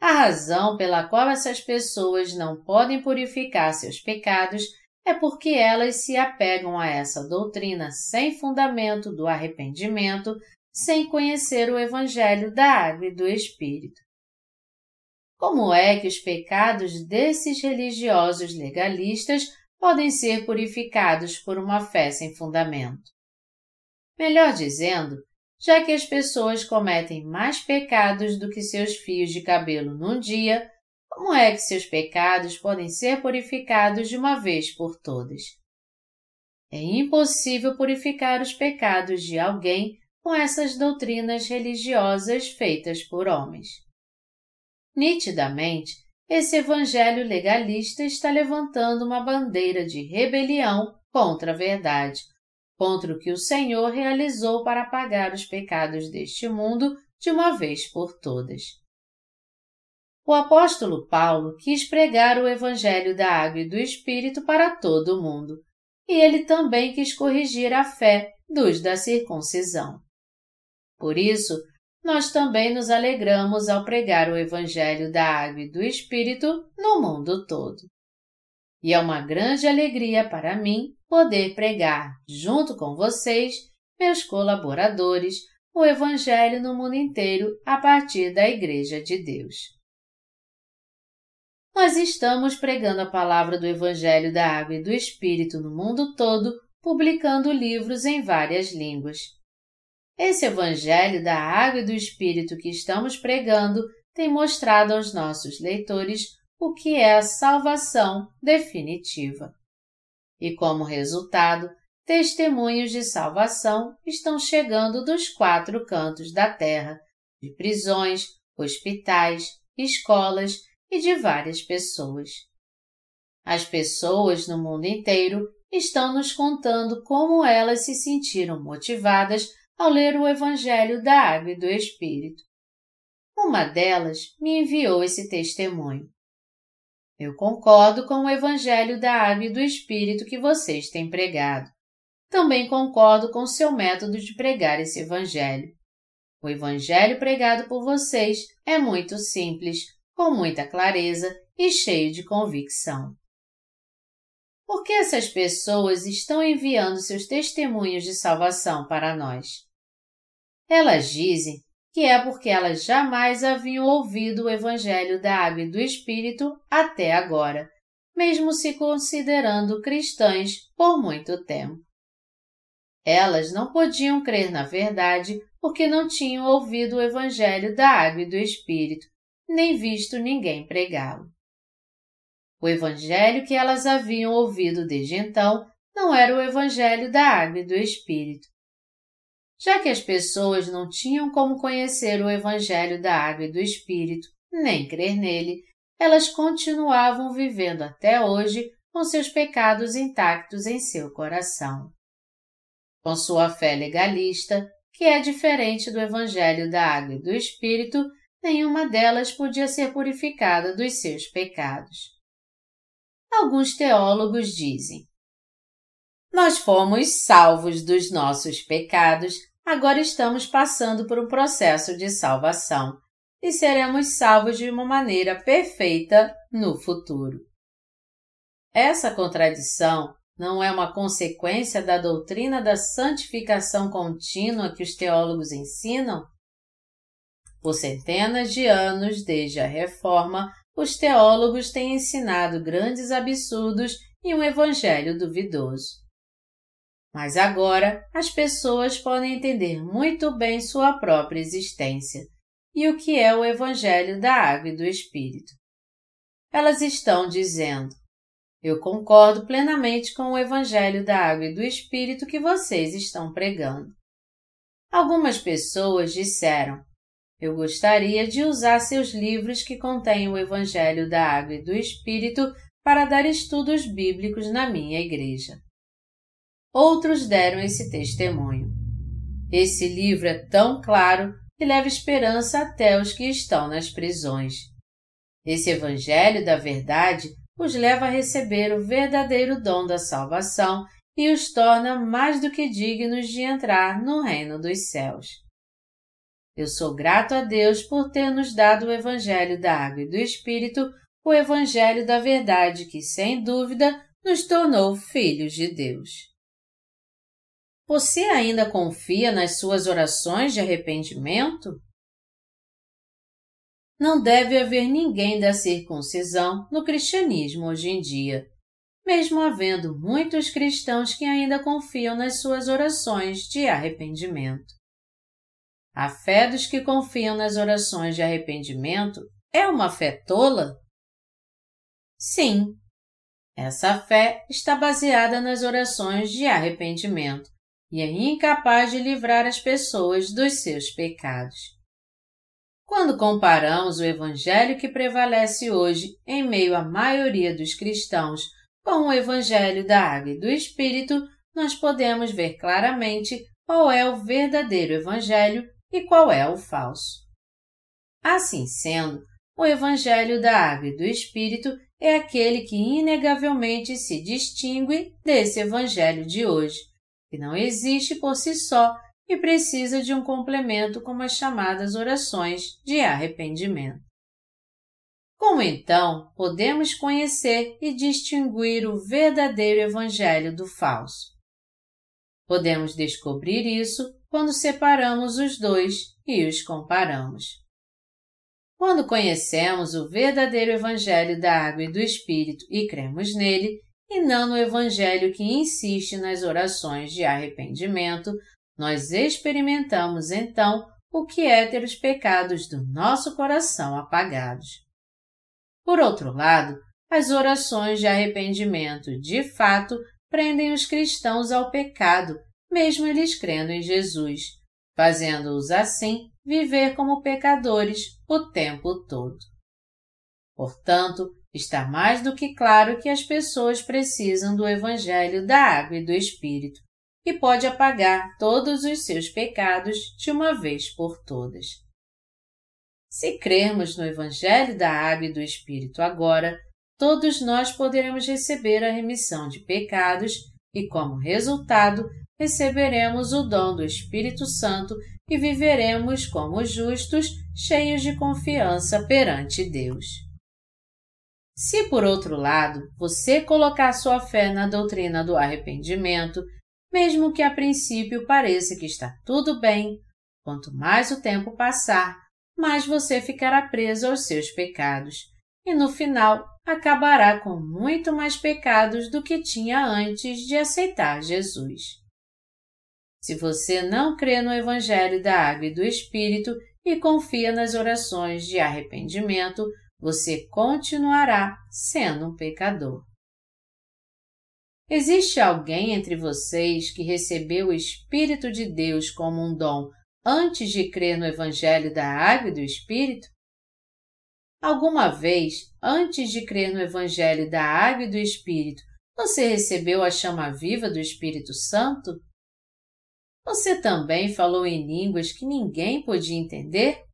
A razão pela qual essas pessoas não podem purificar seus pecados é porque elas se apegam a essa doutrina sem fundamento do arrependimento, sem conhecer o Evangelho da Água e do Espírito. Como é que os pecados desses religiosos legalistas podem ser purificados por uma fé sem fundamento? Melhor dizendo, já que as pessoas cometem mais pecados do que seus fios de cabelo num dia, como é que seus pecados podem ser purificados de uma vez por todas? É impossível purificar os pecados de alguém com essas doutrinas religiosas feitas por homens. Nitidamente, esse evangelho legalista está levantando uma bandeira de rebelião contra a verdade, contra o que o Senhor realizou para apagar os pecados deste mundo de uma vez por todas. O apóstolo Paulo quis pregar o Evangelho da Água e do Espírito para todo o mundo, e ele também quis corrigir a fé dos da circuncisão. Por isso, nós também nos alegramos ao pregar o Evangelho da Água e do Espírito no mundo todo. E é uma grande alegria para mim poder pregar, junto com vocês, meus colaboradores, o Evangelho no mundo inteiro a partir da Igreja de Deus. Nós estamos pregando a palavra do Evangelho da Água e do Espírito no mundo todo, publicando livros em várias línguas. Esse Evangelho da Água e do Espírito que estamos pregando tem mostrado aos nossos leitores o que é a salvação definitiva. E como resultado, testemunhos de salvação estão chegando dos quatro cantos da terra, de prisões, hospitais, escolas e de várias pessoas. As pessoas no mundo inteiro estão nos contando como elas se sentiram motivadas ao ler o Evangelho da Água e do Espírito. Uma delas me enviou esse testemunho. Eu concordo com o Evangelho da Água e do Espírito que vocês têm pregado. Também concordo com seu método de pregar esse Evangelho. O Evangelho pregado por vocês é muito simples, com muita clareza e cheio de convicção. Por que essas pessoas estão enviando seus testemunhos de salvação para nós? Elas dizem que é porque elas jamais haviam ouvido o Evangelho da Água e do Espírito até agora, mesmo se considerando cristãs por muito tempo. Elas não podiam crer na verdade porque não tinham ouvido o Evangelho da Água e do Espírito, nem visto ninguém pregá-lo. O Evangelho que elas haviam ouvido desde então não era o Evangelho da Água e do Espírito, já que as pessoas não tinham como conhecer o Evangelho da Água e do Espírito, nem crer nele, elas continuavam vivendo até hoje com seus pecados intactos em seu coração. Com sua fé legalista, que é diferente do Evangelho da Água e do Espírito, nenhuma delas podia ser purificada dos seus pecados. Alguns teólogos dizem: Nós fomos salvos dos nossos pecados, agora estamos passando por um processo de salvação e seremos salvos de uma maneira perfeita no futuro. Essa contradição não é uma consequência da doutrina da santificação contínua que os teólogos ensinam? Por centenas de anos, desde a Reforma, os teólogos têm ensinado grandes absurdos e um evangelho duvidoso. Mas agora as pessoas podem entender muito bem sua própria existência e o que é o evangelho da água e do Espírito. Elas estão dizendo: Eu concordo plenamente com o evangelho da água e do Espírito que vocês estão pregando. Algumas pessoas disseram: eu gostaria de usar seus livros que contêm o Evangelho da Água e do Espírito para dar estudos bíblicos na minha igreja. Outros deram esse testemunho. Esse livro é tão claro que leva esperança até os que estão nas prisões. Esse Evangelho da Verdade os leva a receber o verdadeiro dom da salvação e os torna mais do que dignos de entrar no reino dos céus. Eu sou grato a Deus por ter nos dado o Evangelho da Água e do Espírito, o Evangelho da Verdade que, sem dúvida, nos tornou filhos de Deus. Você ainda confia nas suas orações de arrependimento? Não deve haver ninguém da circuncisão no cristianismo hoje em dia, mesmo havendo muitos cristãos que ainda confiam nas suas orações de arrependimento. A fé dos que confiam nas orações de arrependimento é uma fé tola? Sim. Essa fé está baseada nas orações de arrependimento e é incapaz de livrar as pessoas dos seus pecados. Quando comparamos o Evangelho que prevalece hoje em meio à maioria dos cristãos com o Evangelho da Água e do Espírito, nós podemos ver claramente qual é o verdadeiro Evangelho e qual é o falso. Assim sendo, o Evangelho da Água e do Espírito é aquele que inegavelmente se distingue desse Evangelho de hoje, que não existe por si só e precisa de um complemento como as chamadas orações de arrependimento. Como então podemos conhecer e distinguir o verdadeiro Evangelho do falso? Podemos descobrir isso quando separamos os dois e os comparamos. Quando conhecemos o verdadeiro Evangelho da Água e do Espírito e cremos nele, e não no Evangelho que insiste nas orações de arrependimento, nós experimentamos então o que é ter os pecados do nosso coração apagados. Por outro lado, as orações de arrependimento, de fato, prendem os cristãos ao pecado mesmo eles crendo em Jesus, fazendo-os assim viver como pecadores o tempo todo. Portanto, está mais do que claro que as pessoas precisam do Evangelho da Água e do Espírito, que pode apagar todos os seus pecados de uma vez por todas. Se crermos no Evangelho da Água e do Espírito agora, todos nós poderemos receber a remissão de pecados e, como resultado, receberemos o dom do Espírito Santo e viveremos como justos, cheios de confiança perante Deus. Se, por outro lado, você colocar sua fé na doutrina do arrependimento, mesmo que a princípio pareça que está tudo bem, quanto mais o tempo passar, mais você ficará preso aos seus pecados e, no final, acabará com muito mais pecados do que tinha antes de aceitar Jesus. Se você não crê no Evangelho da Água e do Espírito e confia nas orações de arrependimento, você continuará sendo um pecador. Existe alguém entre vocês que recebeu o Espírito de Deus como um dom antes de crer no Evangelho da Água e do Espírito? Alguma vez, antes de crer no Evangelho da Água e do Espírito, você recebeu a chama viva do Espírito Santo? Você também falou em línguas que ninguém podia entender?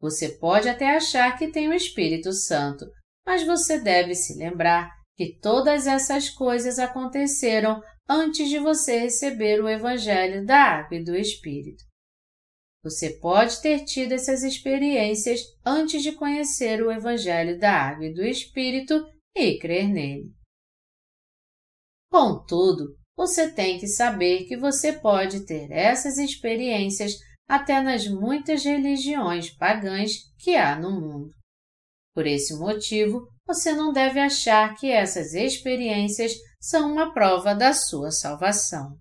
Você pode até achar que tem o Espírito Santo, mas você deve se lembrar que todas essas coisas aconteceram antes de você receber o Evangelho da Água e do Espírito. Você pode ter tido essas experiências antes de conhecer o Evangelho da Água e do Espírito e crer nele. Contudo, você tem que saber que você pode ter essas experiências até nas muitas religiões pagãs que há no mundo. Por esse motivo, você não deve achar que essas experiências são uma prova da sua salvação.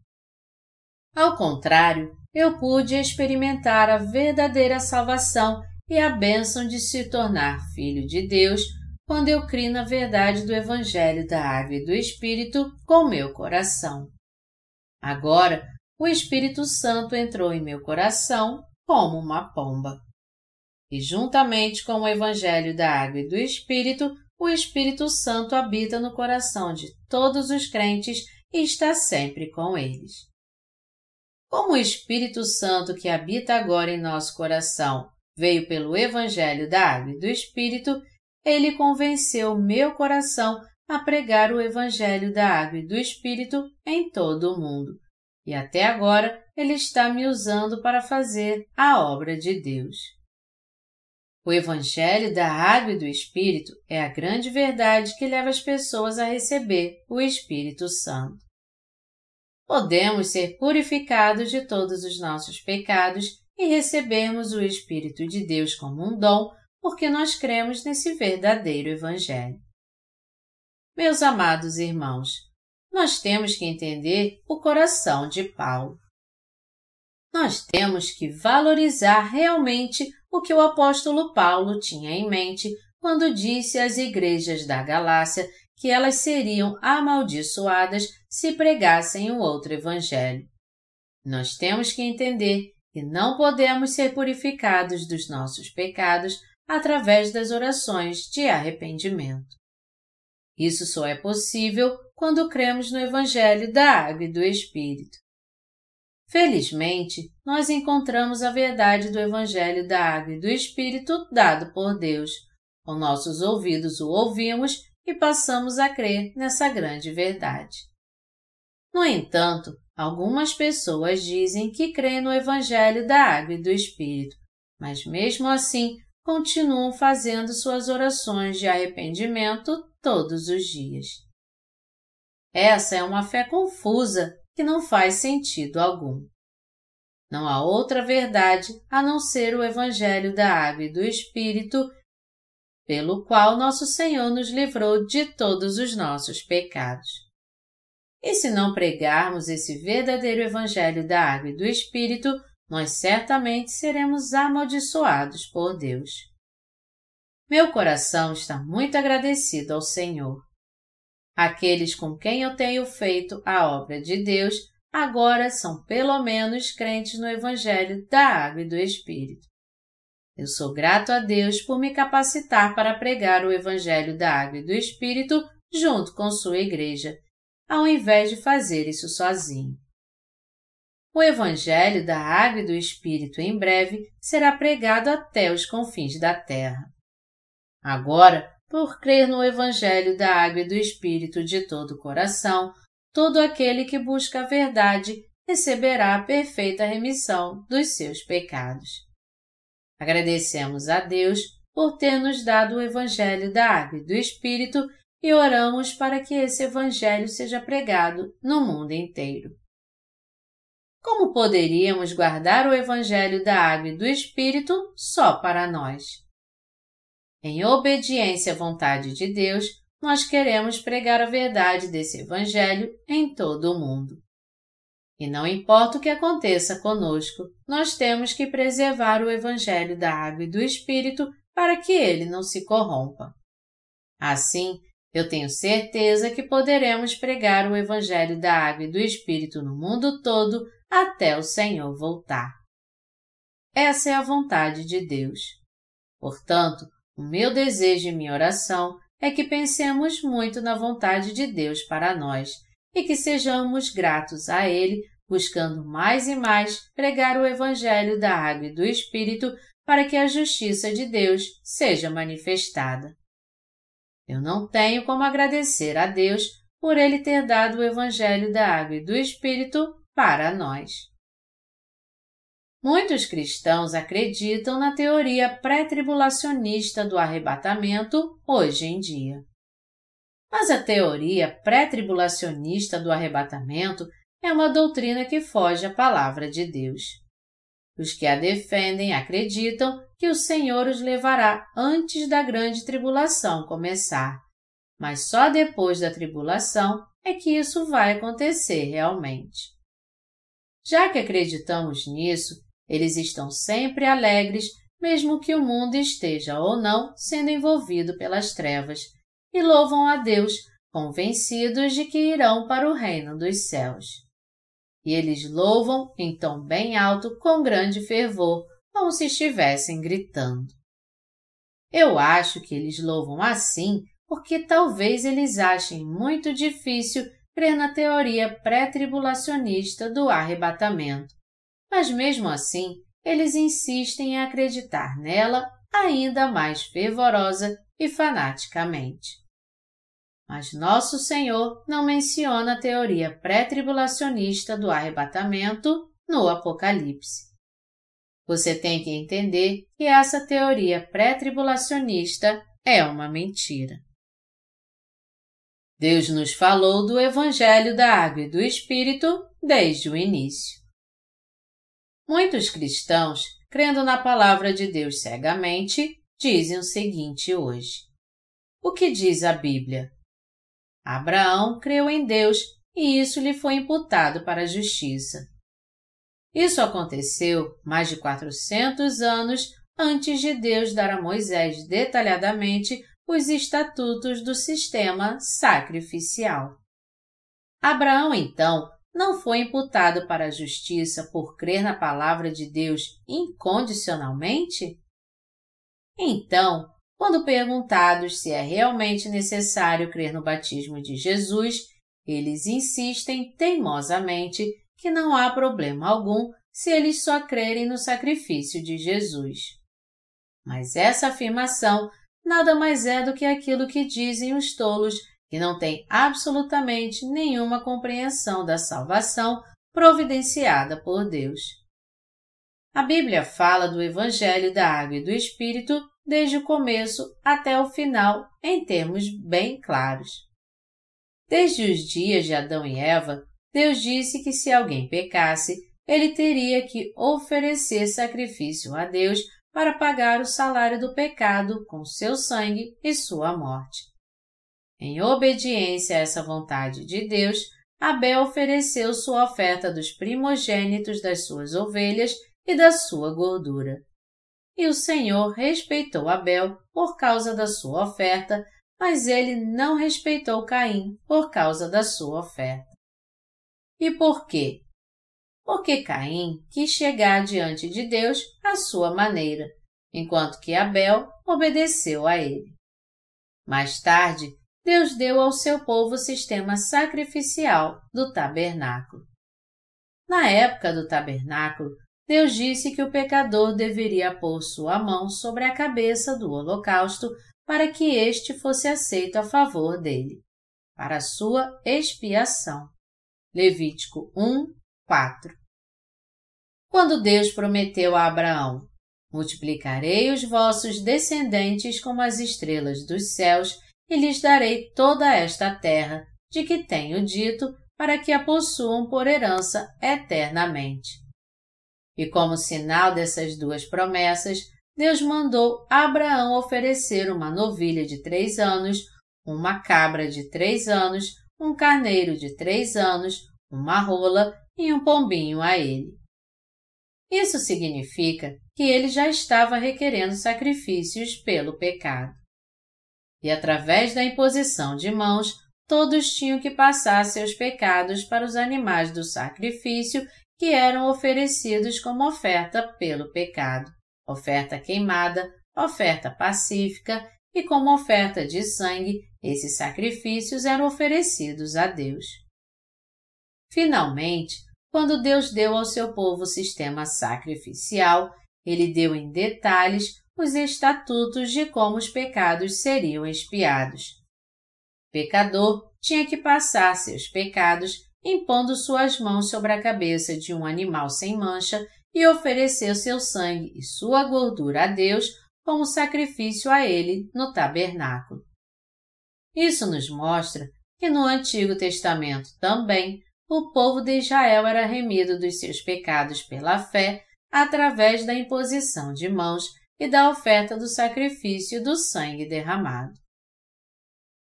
Ao contrário, eu pude experimentar a verdadeira salvação e a bênção de se tornar filho de Deus quando eu criei na verdade do Evangelho da Água e do Espírito com meu coração. Agora, o Espírito Santo entrou em meu coração como uma pomba. E juntamente com o Evangelho da Água e do Espírito, o Espírito Santo habita no coração de todos os crentes e está sempre com eles. Como o Espírito Santo que habita agora em nosso coração veio pelo Evangelho da Água e do Espírito, ele convenceu meu coração a pregar o Evangelho da Água e do Espírito em todo o mundo. E até agora ele está me usando para fazer a obra de Deus. O Evangelho da Água e do Espírito é a grande verdade que leva as pessoas a receber o Espírito Santo. Podemos ser purificados de todos os nossos pecados e recebermos o Espírito de Deus como um dom porque nós cremos nesse verdadeiro Evangelho. Meus amados irmãos, nós temos que entender o coração de Paulo. Nós temos que valorizar realmente o que o apóstolo Paulo tinha em mente quando disse às igrejas da Galácia que elas seriam amaldiçoadas se pregassem o outro evangelho. Nós temos que entender que não podemos ser purificados dos nossos pecados através das orações de arrependimento. Isso só é possível quando cremos no Evangelho da Água e do Espírito. Felizmente, nós encontramos a verdade do Evangelho da Água e do Espírito dado por Deus. Com nossos ouvidos o ouvimos e passamos a crer nessa grande verdade. No entanto, algumas pessoas dizem que creem no Evangelho da Água e do Espírito, mas mesmo assim continuam fazendo suas orações de arrependimento todos os dias. Essa é uma fé confusa que não faz sentido algum. Não há outra verdade a não ser o Evangelho da Água e do Espírito, pelo qual nosso Senhor nos livrou de todos os nossos pecados. E se não pregarmos esse verdadeiro Evangelho da Água e do Espírito, nós certamente seremos amaldiçoados por Deus. Meu coração está muito agradecido ao Senhor. Aqueles com quem eu tenho feito a obra de Deus agora são pelo menos crentes no Evangelho da Água e do Espírito. Eu sou grato a Deus por me capacitar para pregar o Evangelho da Água e do Espírito junto com sua igreja, ao invés de fazer isso sozinho. O Evangelho da Água e do Espírito em breve será pregado até os confins da terra. Agora, por crer no Evangelho da Água e do Espírito de todo o coração, todo aquele que busca a verdade receberá a perfeita remissão dos seus pecados. Agradecemos a Deus por ter nos dado o Evangelho da Água e do Espírito e oramos para que esse Evangelho seja pregado no mundo inteiro. Como poderíamos guardar o Evangelho da Água e do Espírito só para nós? Em obediência à vontade de Deus, nós queremos pregar a verdade desse Evangelho em todo o mundo. E não importa o que aconteça conosco, nós temos que preservar o Evangelho da Água e do Espírito para que ele não se corrompa. Assim, eu tenho certeza que poderemos pregar o Evangelho da Água e do Espírito no mundo todo até o Senhor voltar. Essa é a vontade de Deus. Portanto, o meu desejo e minha oração é que pensemos muito na vontade de Deus para nós e que sejamos gratos a Ele, buscando mais e mais pregar o Evangelho da Água e do Espírito para que a justiça de Deus seja manifestada. Eu não tenho como agradecer a Deus por Ele ter dado o Evangelho da Água e do Espírito para nós. Muitos cristãos acreditam na teoria pré-tribulacionista do arrebatamento hoje em dia. Mas a teoria pré-tribulacionista do arrebatamento é uma doutrina que foge à palavra de Deus. Os que a defendem acreditam que o Senhor os levará antes da grande tribulação começar, mas só depois da tribulação é que isso vai acontecer realmente. Já que acreditamos nisso, eles estão sempre alegres, mesmo que o mundo esteja ou não sendo envolvido pelas trevas, e louvam a Deus, convencidos de que irão para o reino dos céus. E eles louvam em tom bem alto com grande fervor, como se estivessem gritando. Eu acho que eles louvam assim porque talvez eles achem muito difícil crer na teoria pré-tribulacionista do arrebatamento. Mas mesmo assim, eles insistem em acreditar nela ainda mais fervorosa e fanaticamente. Mas nosso Senhor não menciona a teoria pré-tribulacionista do arrebatamento no Apocalipse. Você tem que entender que essa teoria pré-tribulacionista é uma mentira. Deus nos falou do Evangelho da Água e do Espírito desde o início. Muitos cristãos, crendo na palavra de Deus cegamente, dizem o seguinte hoje: O que diz a Bíblia? Abraão creu em Deus e isso lhe foi imputado para a justiça. Isso aconteceu mais de 400 anos antes de Deus dar a Moisés detalhadamente os estatutos do sistema sacrificial. Abraão, então, não foi imputado para a justiça por crer na palavra de Deus incondicionalmente? Então, quando perguntados se é realmente necessário crer no batismo de Jesus, eles insistem teimosamente que não há problema algum se eles só crerem no sacrifício de Jesus. Mas essa afirmação nada mais é do que aquilo que dizem os tolos que não têm absolutamente nenhuma compreensão da salvação providenciada por Deus. A Bíblia fala do Evangelho da Água e do Espírito desde o começo até o final em termos bem claros. Desde os dias de Adão e Eva, Deus disse que se alguém pecasse, ele teria que oferecer sacrifício a Deus para pagar o salário do pecado com seu sangue e sua morte. Em obediência a essa vontade de Deus, Abel ofereceu sua oferta dos primogênitos das suas ovelhas e da sua gordura e o Senhor respeitou Abel por causa da sua oferta, mas ele não respeitou Caim por causa da sua oferta. E por quê? Porque Caim quis chegar diante de Deus à sua maneira, enquanto que Abel obedeceu a ele. Mais tarde, Deus deu ao seu povo o sistema sacrificial do tabernáculo. Na época do tabernáculo, Deus disse que o pecador deveria pôr sua mão sobre a cabeça do holocausto para que este fosse aceito a favor dele, para sua expiação. Levítico 1, 4. Quando Deus prometeu a Abraão: Multiplicarei os vossos descendentes como as estrelas dos céus e lhes darei toda esta terra, de que tenho dito, para que a possuam por herança eternamente. E como sinal dessas duas promessas, Deus mandou Abraão oferecer uma novilha de três anos, uma cabra de três anos, um carneiro de três anos, uma rola e um pombinho a ele. Isso significa que ele já estava requerendo sacrifícios pelo pecado. E através da imposição de mãos, todos tinham que passar seus pecados para os animais do sacrifício que eram oferecidos como oferta pelo pecado, oferta queimada, oferta pacífica e como oferta de sangue, esses sacrifícios eram oferecidos a Deus. Finalmente, quando Deus deu ao seu povo o sistema sacrificial, ele deu em detalhes os estatutos de como os pecados seriam expiados. O pecador tinha que passar seus pecados impondo suas mãos sobre a cabeça de um animal sem mancha e oferecer seu sangue e sua gordura a Deus como sacrifício a ele no tabernáculo. Isso nos mostra que no Antigo Testamento também o povo de Israel era remido dos seus pecados pela fé através da imposição de mãos e da oferta do sacrifício do sangue derramado.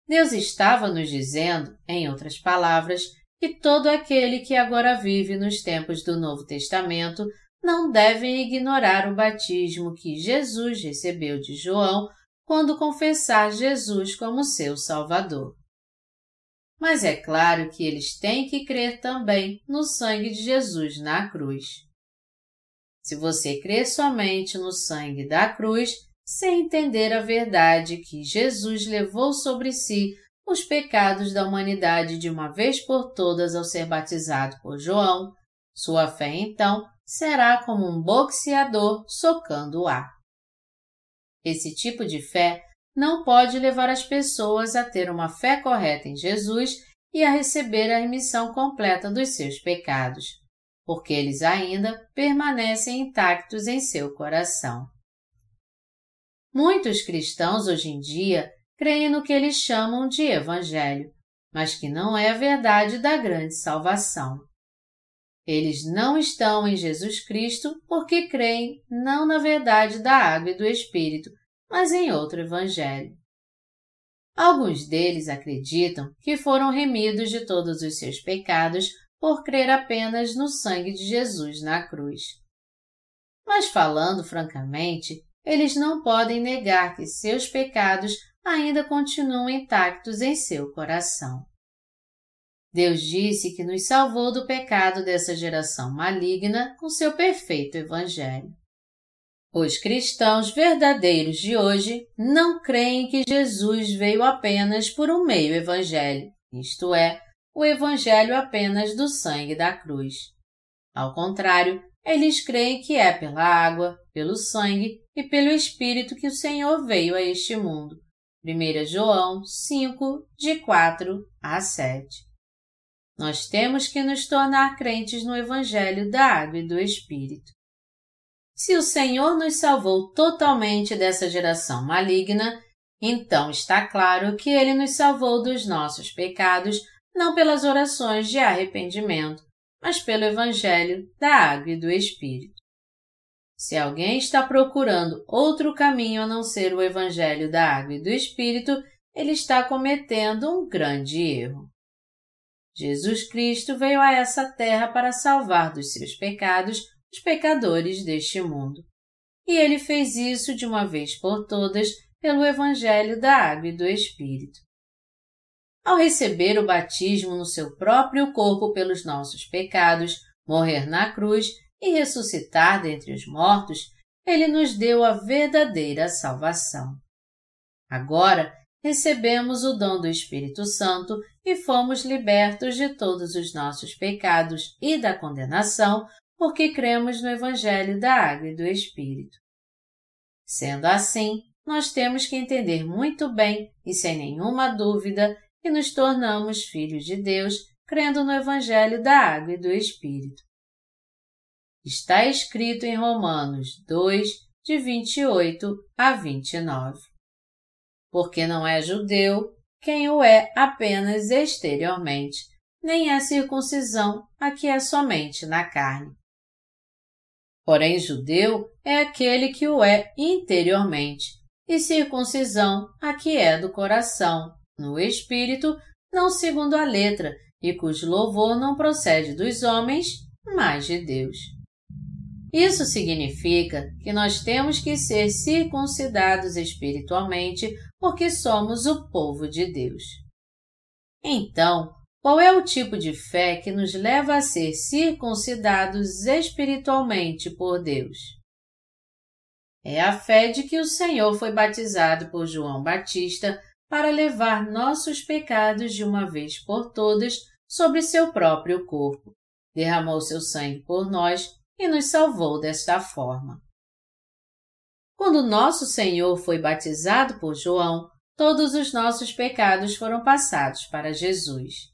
Deus estava nos dizendo, em outras palavras, que todo aquele que agora vive nos tempos do Novo Testamento não devem ignorar o batismo que Jesus recebeu de João quando confessar Jesus como seu Salvador. Mas é claro que eles têm que crer também no sangue de Jesus na cruz. Se você crer somente no sangue da cruz, sem entender a verdade que Jesus levou sobre si os pecados da humanidade de uma vez por todas ao ser batizado por João, sua fé então será como um boxeador socando o ar. Esse tipo de fé não pode levar as pessoas a ter uma fé correta em Jesus e a receber a remissão completa dos seus pecados porque eles ainda permanecem intactos em seu coração. Muitos cristãos hoje em dia creem no que eles chamam de Evangelho, mas que não é a verdade da grande salvação. Eles não estão em Jesus Cristo porque creem não na verdade da água e do Espírito, mas em outro Evangelho. Alguns deles acreditam que foram remidos de todos os seus pecados por crer apenas no sangue de Jesus na cruz. Mas falando francamente, eles não podem negar que seus pecados ainda continuam intactos em seu coração. Deus disse que nos salvou do pecado dessa geração maligna com seu perfeito Evangelho. Os cristãos verdadeiros de hoje não creem que Jesus veio apenas por um meio Evangelho, isto é, o Evangelho apenas do sangue da cruz. Ao contrário, eles creem que é pela água, pelo sangue e pelo Espírito que o Senhor veio a este mundo. 1 João 5, de 4 a 7. Nós temos que nos tornar crentes no Evangelho da água e do Espírito. Se o Senhor nos salvou totalmente dessa geração maligna, então está claro que Ele nos salvou dos nossos pecados não pelas orações de arrependimento, mas pelo Evangelho da Água e do Espírito. Se alguém está procurando outro caminho a não ser o Evangelho da Água e do Espírito, ele está cometendo um grande erro. Jesus Cristo veio a essa terra para salvar dos seus pecados os pecadores deste mundo. E ele fez isso de uma vez por todas pelo Evangelho da Água e do Espírito ao receber o batismo no seu próprio corpo pelos nossos pecados, morrer na cruz e ressuscitar dentre os mortos, ele nos deu a verdadeira salvação. Agora recebemos o dom do Espírito Santo e fomos libertos de todos os nossos pecados e da condenação porque cremos no Evangelho da Água e do Espírito. Sendo assim, nós temos que entender muito bem e sem nenhuma dúvida e nos tornamos filhos de Deus crendo no Evangelho da Água e do Espírito. Está escrito em Romanos 2, de 28 a 29. Porque não é judeu quem o é apenas exteriormente, nem é circuncisão a que é somente na carne. Porém, judeu é aquele que o é interiormente, e circuncisão a que é do coração, no espírito, não segundo a letra, e cujo louvor não procede dos homens, mas de Deus. Isso significa que nós temos que ser circuncidados espiritualmente porque somos o povo de Deus. Então, qual é o tipo de fé que nos leva a ser circuncidados espiritualmente por Deus? É a fé de que o Senhor foi batizado por João Batista para levar nossos pecados de uma vez por todas sobre seu próprio corpo. Derramou seu sangue por nós e nos salvou desta forma. Quando nosso Senhor foi batizado por João, todos os nossos pecados foram passados para Jesus.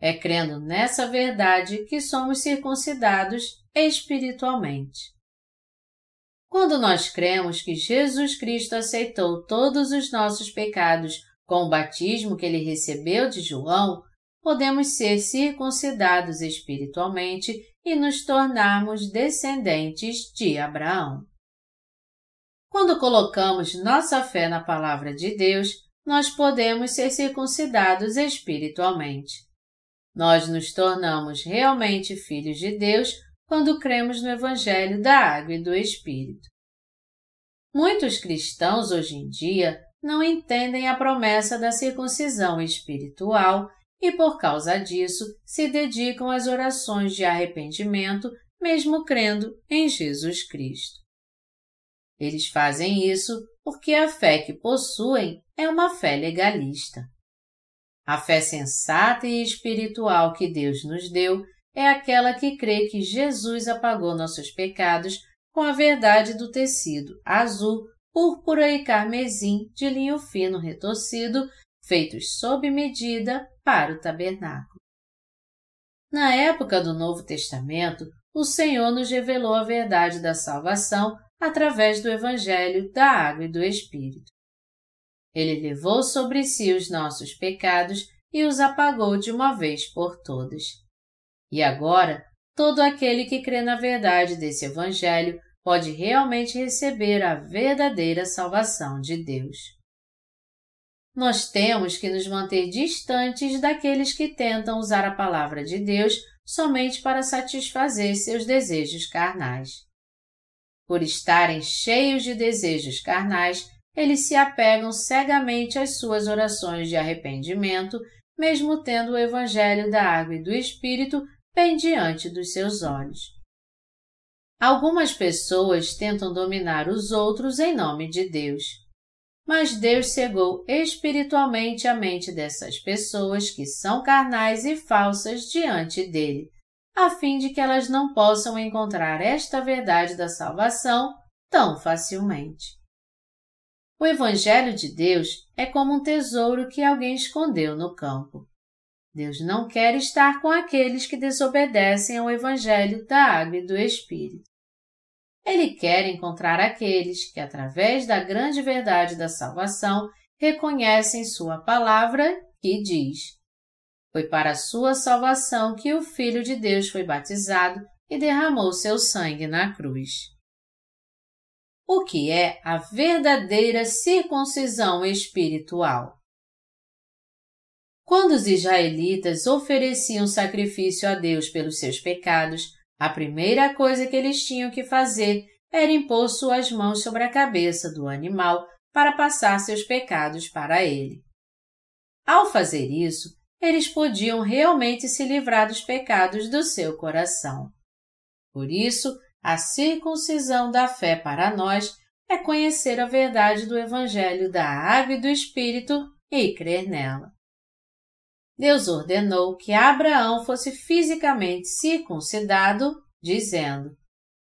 É crendo nessa verdade que somos circuncidados espiritualmente. Quando nós cremos que Jesus Cristo aceitou todos os nossos pecados com o batismo que ele recebeu de João, podemos ser circuncidados espiritualmente e nos tornarmos descendentes de Abraão. Quando colocamos nossa fé na Palavra de Deus, nós podemos ser circuncidados espiritualmente. Nós nos tornamos realmente filhos de Deus quando cremos no Evangelho da Água e do Espírito. Muitos cristãos hoje em dia não entendem a promessa da circuncisão espiritual e, por causa disso, se dedicam às orações de arrependimento, mesmo crendo em Jesus Cristo. Eles fazem isso porque a fé que possuem é uma fé legalista. A fé sensata e espiritual que Deus nos deu é aquela que crê que Jesus apagou nossos pecados com a verdade do tecido azul, púrpura e carmesim de linho fino retorcido, feitos sob medida para o tabernáculo. Na época do Novo Testamento, o Senhor nos revelou a verdade da salvação através do Evangelho da Água e do Espírito. Ele levou sobre si os nossos pecados e os apagou de uma vez por todas. E agora, todo aquele que crê na verdade desse Evangelho pode realmente receber a verdadeira salvação de Deus. Nós temos que nos manter distantes daqueles que tentam usar a palavra de Deus somente para satisfazer seus desejos carnais. Por estarem cheios de desejos carnais, eles se apegam cegamente às suas orações de arrependimento, mesmo tendo o Evangelho da Água e do Espírito bem diante dos seus olhos. Algumas pessoas tentam dominar os outros em nome de Deus. Mas Deus cegou espiritualmente a mente dessas pessoas que são carnais e falsas diante dele, a fim de que elas não possam encontrar esta verdade da salvação tão facilmente. O Evangelho de Deus é como um tesouro que alguém escondeu no campo. Deus não quer estar com aqueles que desobedecem ao Evangelho da Água e do Espírito. Ele quer encontrar aqueles que, através da grande verdade da salvação, reconhecem Sua palavra que diz: Foi para a sua salvação que o Filho de Deus foi batizado e derramou seu sangue na cruz. O que é a verdadeira circuncisão espiritual? Quando os israelitas ofereciam sacrifício a Deus pelos seus pecados, a primeira coisa que eles tinham que fazer era impor suas mãos sobre a cabeça do animal para passar seus pecados para ele. Ao fazer isso, eles podiam realmente se livrar dos pecados do seu coração. Por isso, a circuncisão da fé para nós é conhecer a verdade do Evangelho da Água e do Espírito e crer nela. Deus ordenou que Abraão fosse fisicamente circuncidado, dizendo: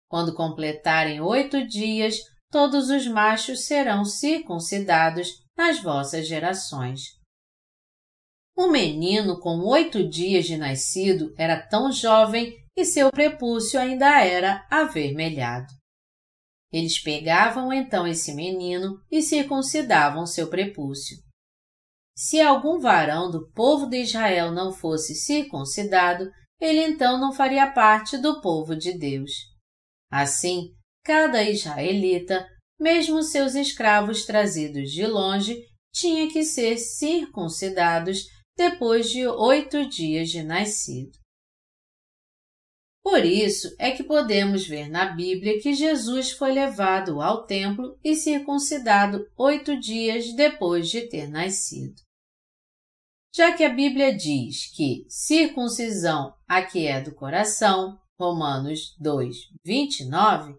Quando completarem oito dias, todos os machos serão circuncidados nas vossas gerações. Um menino com oito dias de nascido era tão jovem e seu prepúcio ainda era avermelhado. Eles pegavam então esse menino e circuncidavam seu prepúcio. Se algum varão do povo de Israel não fosse circuncidado, ele então não faria parte do povo de Deus. Assim, cada israelita, mesmo seus escravos trazidos de longe, tinha que ser circuncidados depois de oito dias de nascido. Por isso é que podemos ver na Bíblia que Jesus foi levado ao templo e circuncidado oito dias depois de ter nascido. Já que a Bíblia diz que circuncisão aqui é do coração, Romanos 2, 29,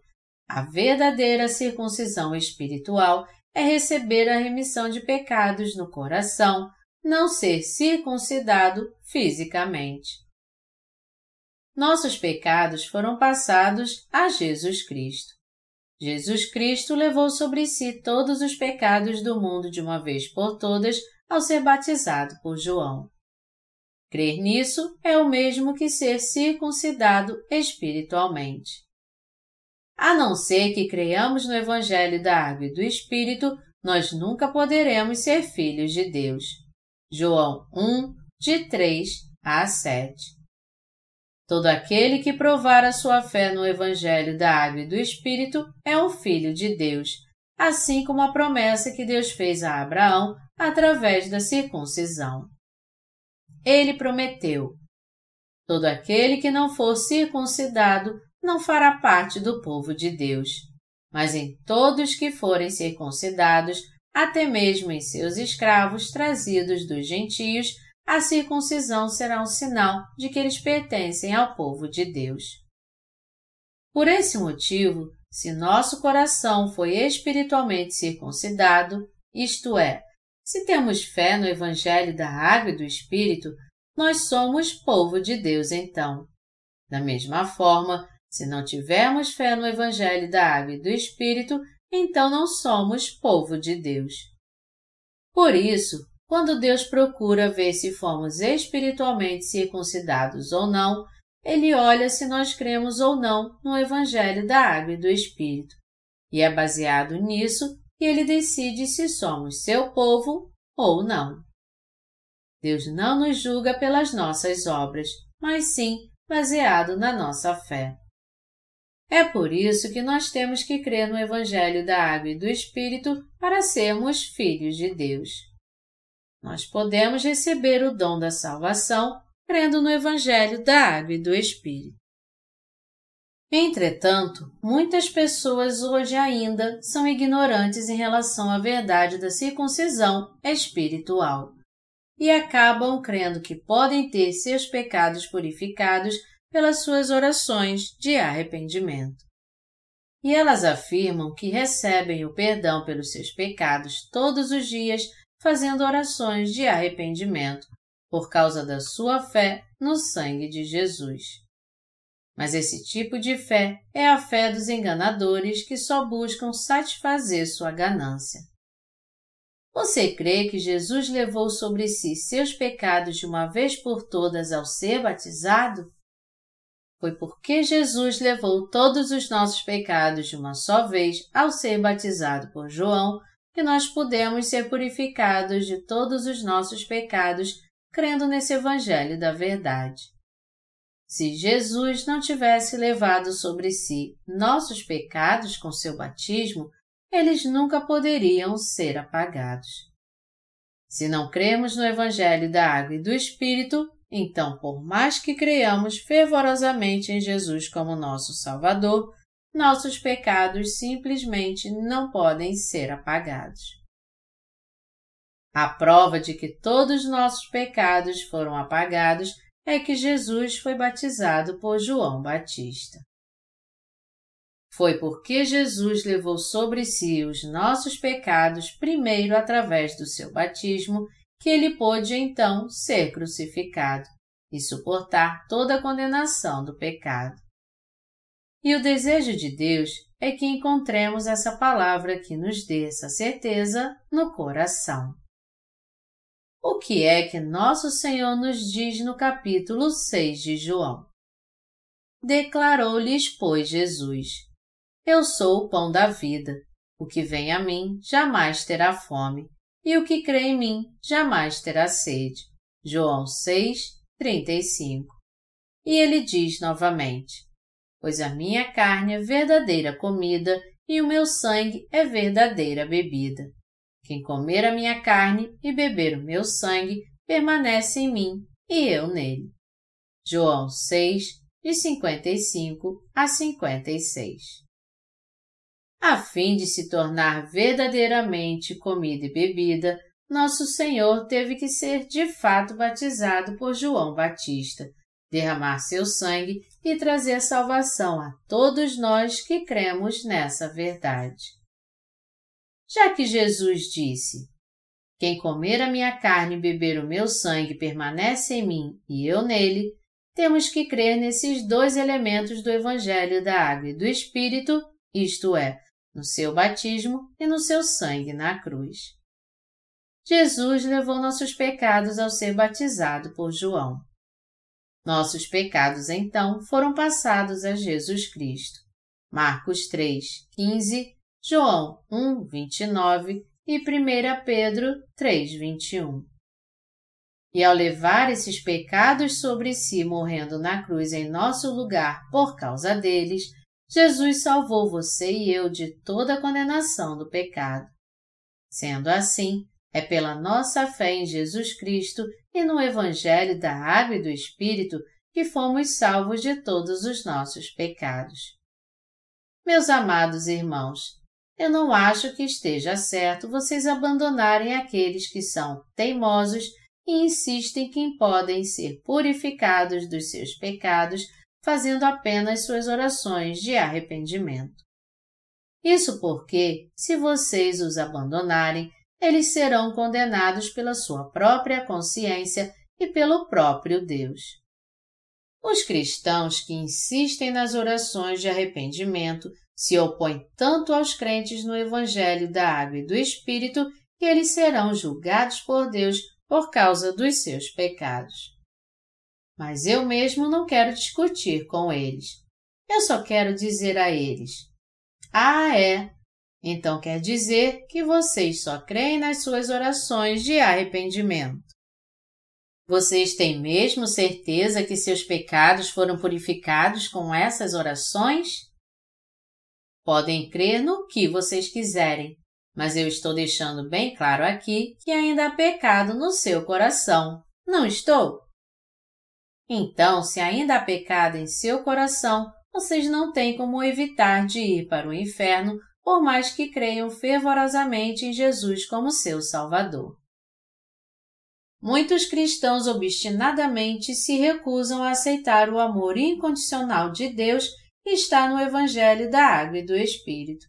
a verdadeira circuncisão espiritual é receber a remissão de pecados no coração, não ser circuncidado fisicamente. Nossos pecados foram passados a Jesus Cristo. Jesus Cristo levou sobre si todos os pecados do mundo de uma vez por todas ao ser batizado por João. Crer nisso é o mesmo que ser circuncidado espiritualmente. A não ser que creiamos no Evangelho da Água e do Espírito, nós nunca poderemos ser filhos de Deus. João 1, de 3 a 7. Todo aquele que provar a sua fé no Evangelho da Água e do Espírito é um filho de Deus, assim como a promessa que Deus fez a Abraão através da circuncisão. Ele prometeu: Todo aquele que não for circuncidado não fará parte do povo de Deus, mas em todos que forem circuncidados, até mesmo em seus escravos trazidos dos gentios, a circuncisão será um sinal de que eles pertencem ao povo de Deus. Por esse motivo, se nosso coração foi espiritualmente circuncidado, isto é, se temos fé no Evangelho da Água e do Espírito, nós somos povo de Deus então. Da mesma forma, se não tivermos fé no Evangelho da Água e do Espírito, então não somos povo de Deus. Por isso, quando Deus procura ver se fomos espiritualmente circuncidados ou não, Ele olha se nós cremos ou não no Evangelho da Água e do Espírito. E é baseado nisso que Ele decide se somos seu povo ou não. Deus não nos julga pelas nossas obras, mas sim baseado na nossa fé. É por isso que nós temos que crer no Evangelho da Água e do Espírito para sermos filhos de Deus. Nós podemos receber o dom da salvação crendo no Evangelho da Água e do Espírito. Entretanto, muitas pessoas hoje ainda são ignorantes em relação à verdade da circuncisão espiritual e acabam crendo que podem ter seus pecados purificados pelas suas orações de arrependimento. E elas afirmam que recebem o perdão pelos seus pecados todos os dias fazendo orações de arrependimento por causa da sua fé no sangue de Jesus. Mas esse tipo de fé é a fé dos enganadores que só buscam satisfazer sua ganância. Você crê que Jesus levou sobre si seus pecados de uma vez por todas ao ser batizado? Foi porque Jesus levou todos os nossos pecados de uma só vez ao ser batizado por João que nós podemos ser purificados de todos os nossos pecados crendo nesse Evangelho da Verdade. Se Jesus não tivesse levado sobre si nossos pecados com seu batismo, eles nunca poderiam ser apagados. Se não cremos no Evangelho da Água e do Espírito, então, por mais que creiamos fervorosamente em Jesus como nosso Salvador, nossos pecados simplesmente não podem ser apagados. A prova de que todos nossos pecados foram apagados é que Jesus foi batizado por João Batista. Foi porque Jesus levou sobre si os nossos pecados primeiro através do seu batismo que ele pôde então ser crucificado e suportar toda a condenação do pecado. E o desejo de Deus é que encontremos essa palavra que nos dê essa certeza no coração. O que é que nosso Senhor nos diz no capítulo 6 de João? Declarou-lhes, pois, Jesus: Eu sou o pão da vida. O que vem a mim jamais terá fome, e o que crê em mim jamais terá sede. João 6, 35. E ele diz novamente: Pois a minha carne é verdadeira comida e o meu sangue é verdadeira bebida. Quem comer a minha carne e beber o meu sangue permanece em mim e eu nele. João 6, de 55 a 56 a fim de se tornar verdadeiramente comida e bebida, nosso Senhor teve que ser de fato batizado por João Batista, derramar seu sangue e trazer salvação a todos nós que cremos nessa verdade. Já que Jesus disse: Quem comer a minha carne e beber o meu sangue permanece em mim e eu nele, temos que crer nesses dois elementos do Evangelho da Água e do Espírito, isto é, no seu batismo e no seu sangue na cruz. Jesus levou nossos pecados ao ser batizado por João. Nossos pecados, então, foram passados a Jesus Cristo. Marcos 3, 15, João 1, 29 e 1 Pedro 3, 21. E ao levar esses pecados sobre si, morrendo na cruz em nosso lugar por causa deles, Jesus salvou você e eu de toda a condenação do pecado. Sendo assim, é pela nossa fé em Jesus Cristo e no Evangelho da Água e do Espírito que fomos salvos de todos os nossos pecados. Meus amados irmãos, eu não acho que esteja certo vocês abandonarem aqueles que são teimosos e insistem que podem ser purificados dos seus pecados fazendo apenas suas orações de arrependimento. Isso porque, se vocês os abandonarem, eles serão condenados pela sua própria consciência e pelo próprio Deus. Os cristãos que insistem nas orações de arrependimento se opõem tanto aos crentes no Evangelho da Água e do Espírito que eles serão julgados por Deus por causa dos seus pecados. Mas eu mesmo não quero discutir com eles. Eu só quero dizer a eles: Ah, é, então quer dizer que vocês só creem nas suas orações de arrependimento. Vocês têm mesmo certeza que seus pecados foram purificados com essas orações? Podem crer no que vocês quiserem, mas eu estou deixando bem claro aqui que ainda há pecado no seu coração, não estou? Então, se ainda há pecado em seu coração, vocês não têm como evitar de ir para o inferno por mais que creiam fervorosamente em Jesus como seu Salvador. Muitos cristãos obstinadamente se recusam a aceitar o amor incondicional de Deus está no Evangelho da Água e do Espírito.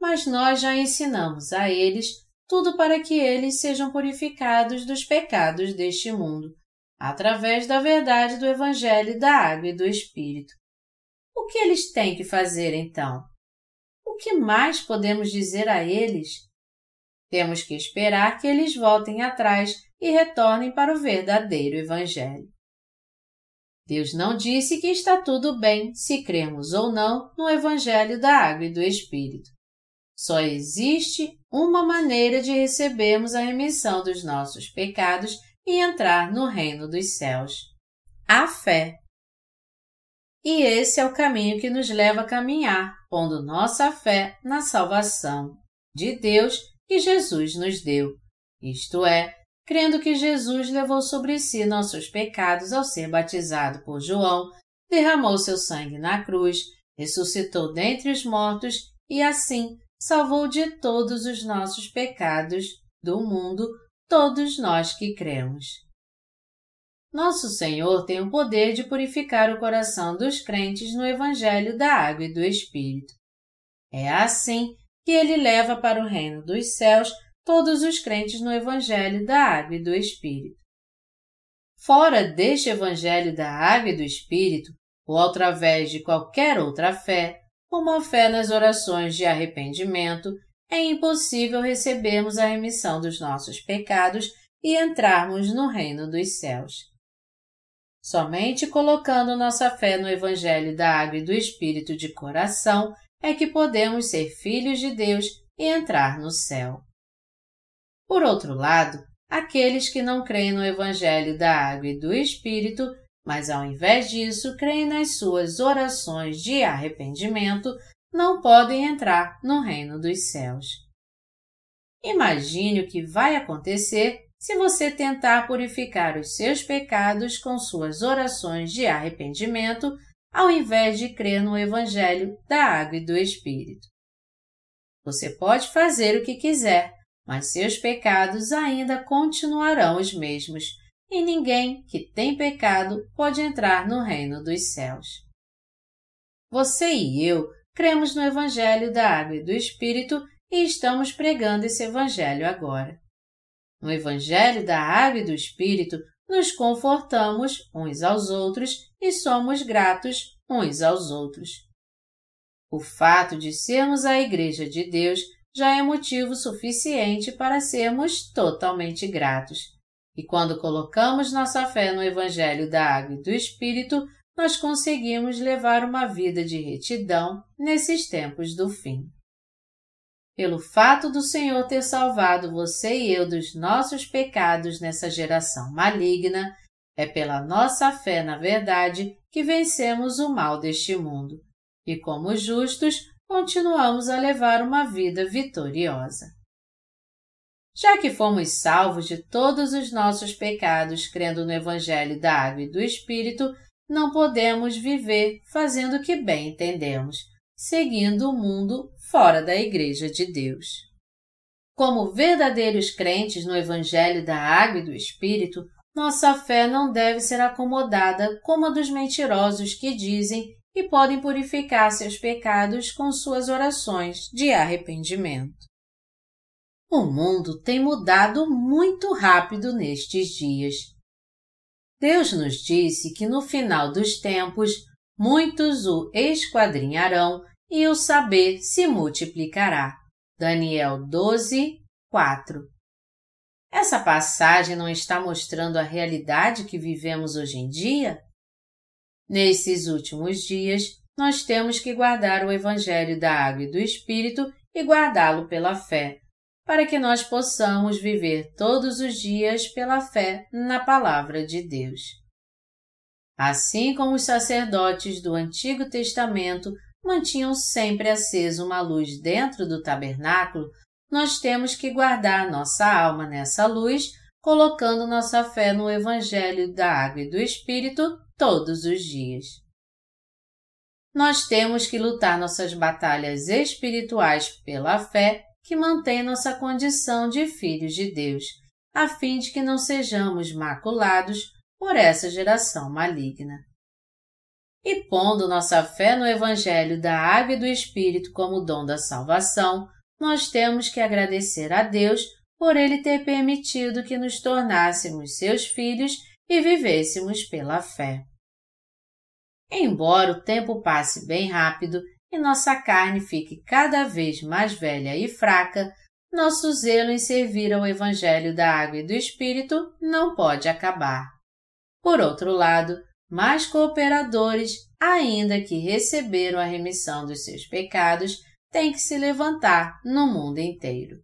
Mas nós já ensinamos a eles tudo para que eles sejam purificados dos pecados deste mundo, através da verdade do Evangelho da Água e do Espírito. O que eles têm que fazer então? o que mais podemos dizer a eles? Temos que esperar que eles voltem atrás e retornem para o verdadeiro Evangelho. Deus não disse que está tudo bem se cremos ou não no Evangelho da Água e do Espírito. Só existe uma maneira de recebermos a remissão dos nossos pecados e entrar no reino dos céus: a fé. E esse é o caminho que nos leva a caminhar, pondo nossa fé na salvação de Deus que Jesus nos deu, isto é, crendo que Jesus levou sobre si nossos pecados ao ser batizado por João, derramou seu sangue na cruz, ressuscitou dentre os mortos e assim salvou de todos os nossos pecados do mundo todos nós que cremos. Nosso Senhor tem o poder de purificar o coração dos crentes no Evangelho da Água e do Espírito. É assim que ele leva para o reino dos céus todos os crentes no Evangelho da Água e do Espírito. Fora deste Evangelho da Água e do Espírito, ou através de qualquer outra fé, como a fé nas orações de arrependimento, é impossível recebermos a remissão dos nossos pecados e entrarmos no reino dos céus. Somente colocando nossa fé no Evangelho da Água e do Espírito de coração é que podemos ser filhos de Deus e entrar no céu. Por outro lado, aqueles que não creem no Evangelho da Água e do Espírito, mas ao invés disso creem nas suas orações de arrependimento, não podem entrar no reino dos céus. Imagine o que vai acontecer se você tentar purificar os seus pecados com suas orações de arrependimento, ao invés de crer no Evangelho da Água e do Espírito. Você pode fazer o que quiser, mas seus pecados ainda continuarão os mesmos, e ninguém que tem pecado pode entrar no reino dos céus. Você e eu cremos no Evangelho da Água e do Espírito e estamos pregando esse Evangelho agora. No Evangelho da Água e do Espírito, nos confortamos uns aos outros e somos gratos uns aos outros. O fato de sermos a Igreja de Deus já é motivo suficiente para sermos totalmente gratos. E quando colocamos nossa fé no Evangelho da Água e do Espírito, nós conseguimos levar uma vida de retidão nesses tempos do fim. Pelo fato do Senhor ter salvado você e eu dos nossos pecados nessa geração maligna, é pela nossa fé na verdade que vencemos o mal deste mundo e, como justos, continuamos a levar uma vida vitoriosa. Já que fomos salvos de todos os nossos pecados crendo no Evangelho da Água e do Espírito, não podemos viver fazendo o que bem entendemos, seguindo o mundo fora da Igreja de Deus. Como verdadeiros crentes no Evangelho da Água e do Espírito, nossa fé não deve ser acomodada como a dos mentirosos que dizem e podem purificar seus pecados com suas orações de arrependimento. O mundo tem mudado muito rápido nestes dias. Deus nos disse que no final dos tempos muitos o esquadrinharão e o saber se multiplicará. Daniel 12, 4. Essa passagem não está mostrando a realidade que vivemos hoje em dia? Nesses últimos dias, nós temos que guardar o Evangelho da Água e do Espírito e guardá-lo pela fé, para que nós possamos viver todos os dias pela fé na Palavra de Deus. Assim como os sacerdotes do Antigo Testamento mantinham sempre acesa uma luz dentro do tabernáculo, nós temos que guardar nossa alma nessa luz, colocando nossa fé no Evangelho da Água e do Espírito todos os dias. Nós temos que lutar nossas batalhas espirituais pela fé que mantém nossa condição de filhos de Deus, a fim de que não sejamos maculados por essa geração maligna. E pondo nossa fé no Evangelho da Água e do Espírito como dom da salvação, nós temos que agradecer a Deus por Ele ter permitido que nos tornássemos seus filhos e vivêssemos pela fé. Embora o tempo passe bem rápido e nossa carne fique cada vez mais velha e fraca, nosso zelo em servir ao Evangelho da Água e do Espírito não pode acabar. Por outro lado, mais cooperadores, ainda que receberam a remissão dos seus pecados, têm que se levantar no mundo inteiro.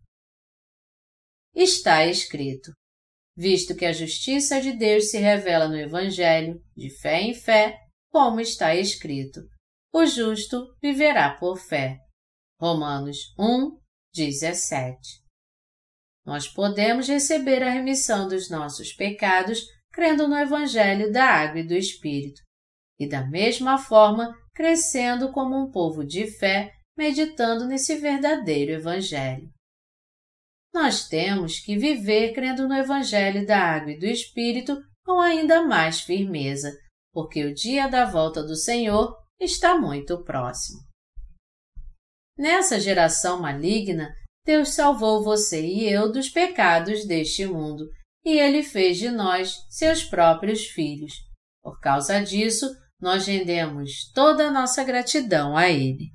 Está escrito: visto que a justiça de Deus se revela no Evangelho, de fé em fé, como está escrito: o justo viverá por fé. Romanos 1, 17. Nós podemos receber a remissão dos nossos pecados crendo no Evangelho da Água e do Espírito, e da mesma forma crescendo como um povo de fé, meditando nesse verdadeiro Evangelho. Nós temos que viver crendo no Evangelho da Água e do Espírito com ainda mais firmeza, porque o dia da volta do Senhor está muito próximo. Nessa geração maligna, Deus salvou você e eu dos pecados deste mundo e Ele fez de nós seus próprios filhos. Por causa disso, nós rendemos toda a nossa gratidão a Ele.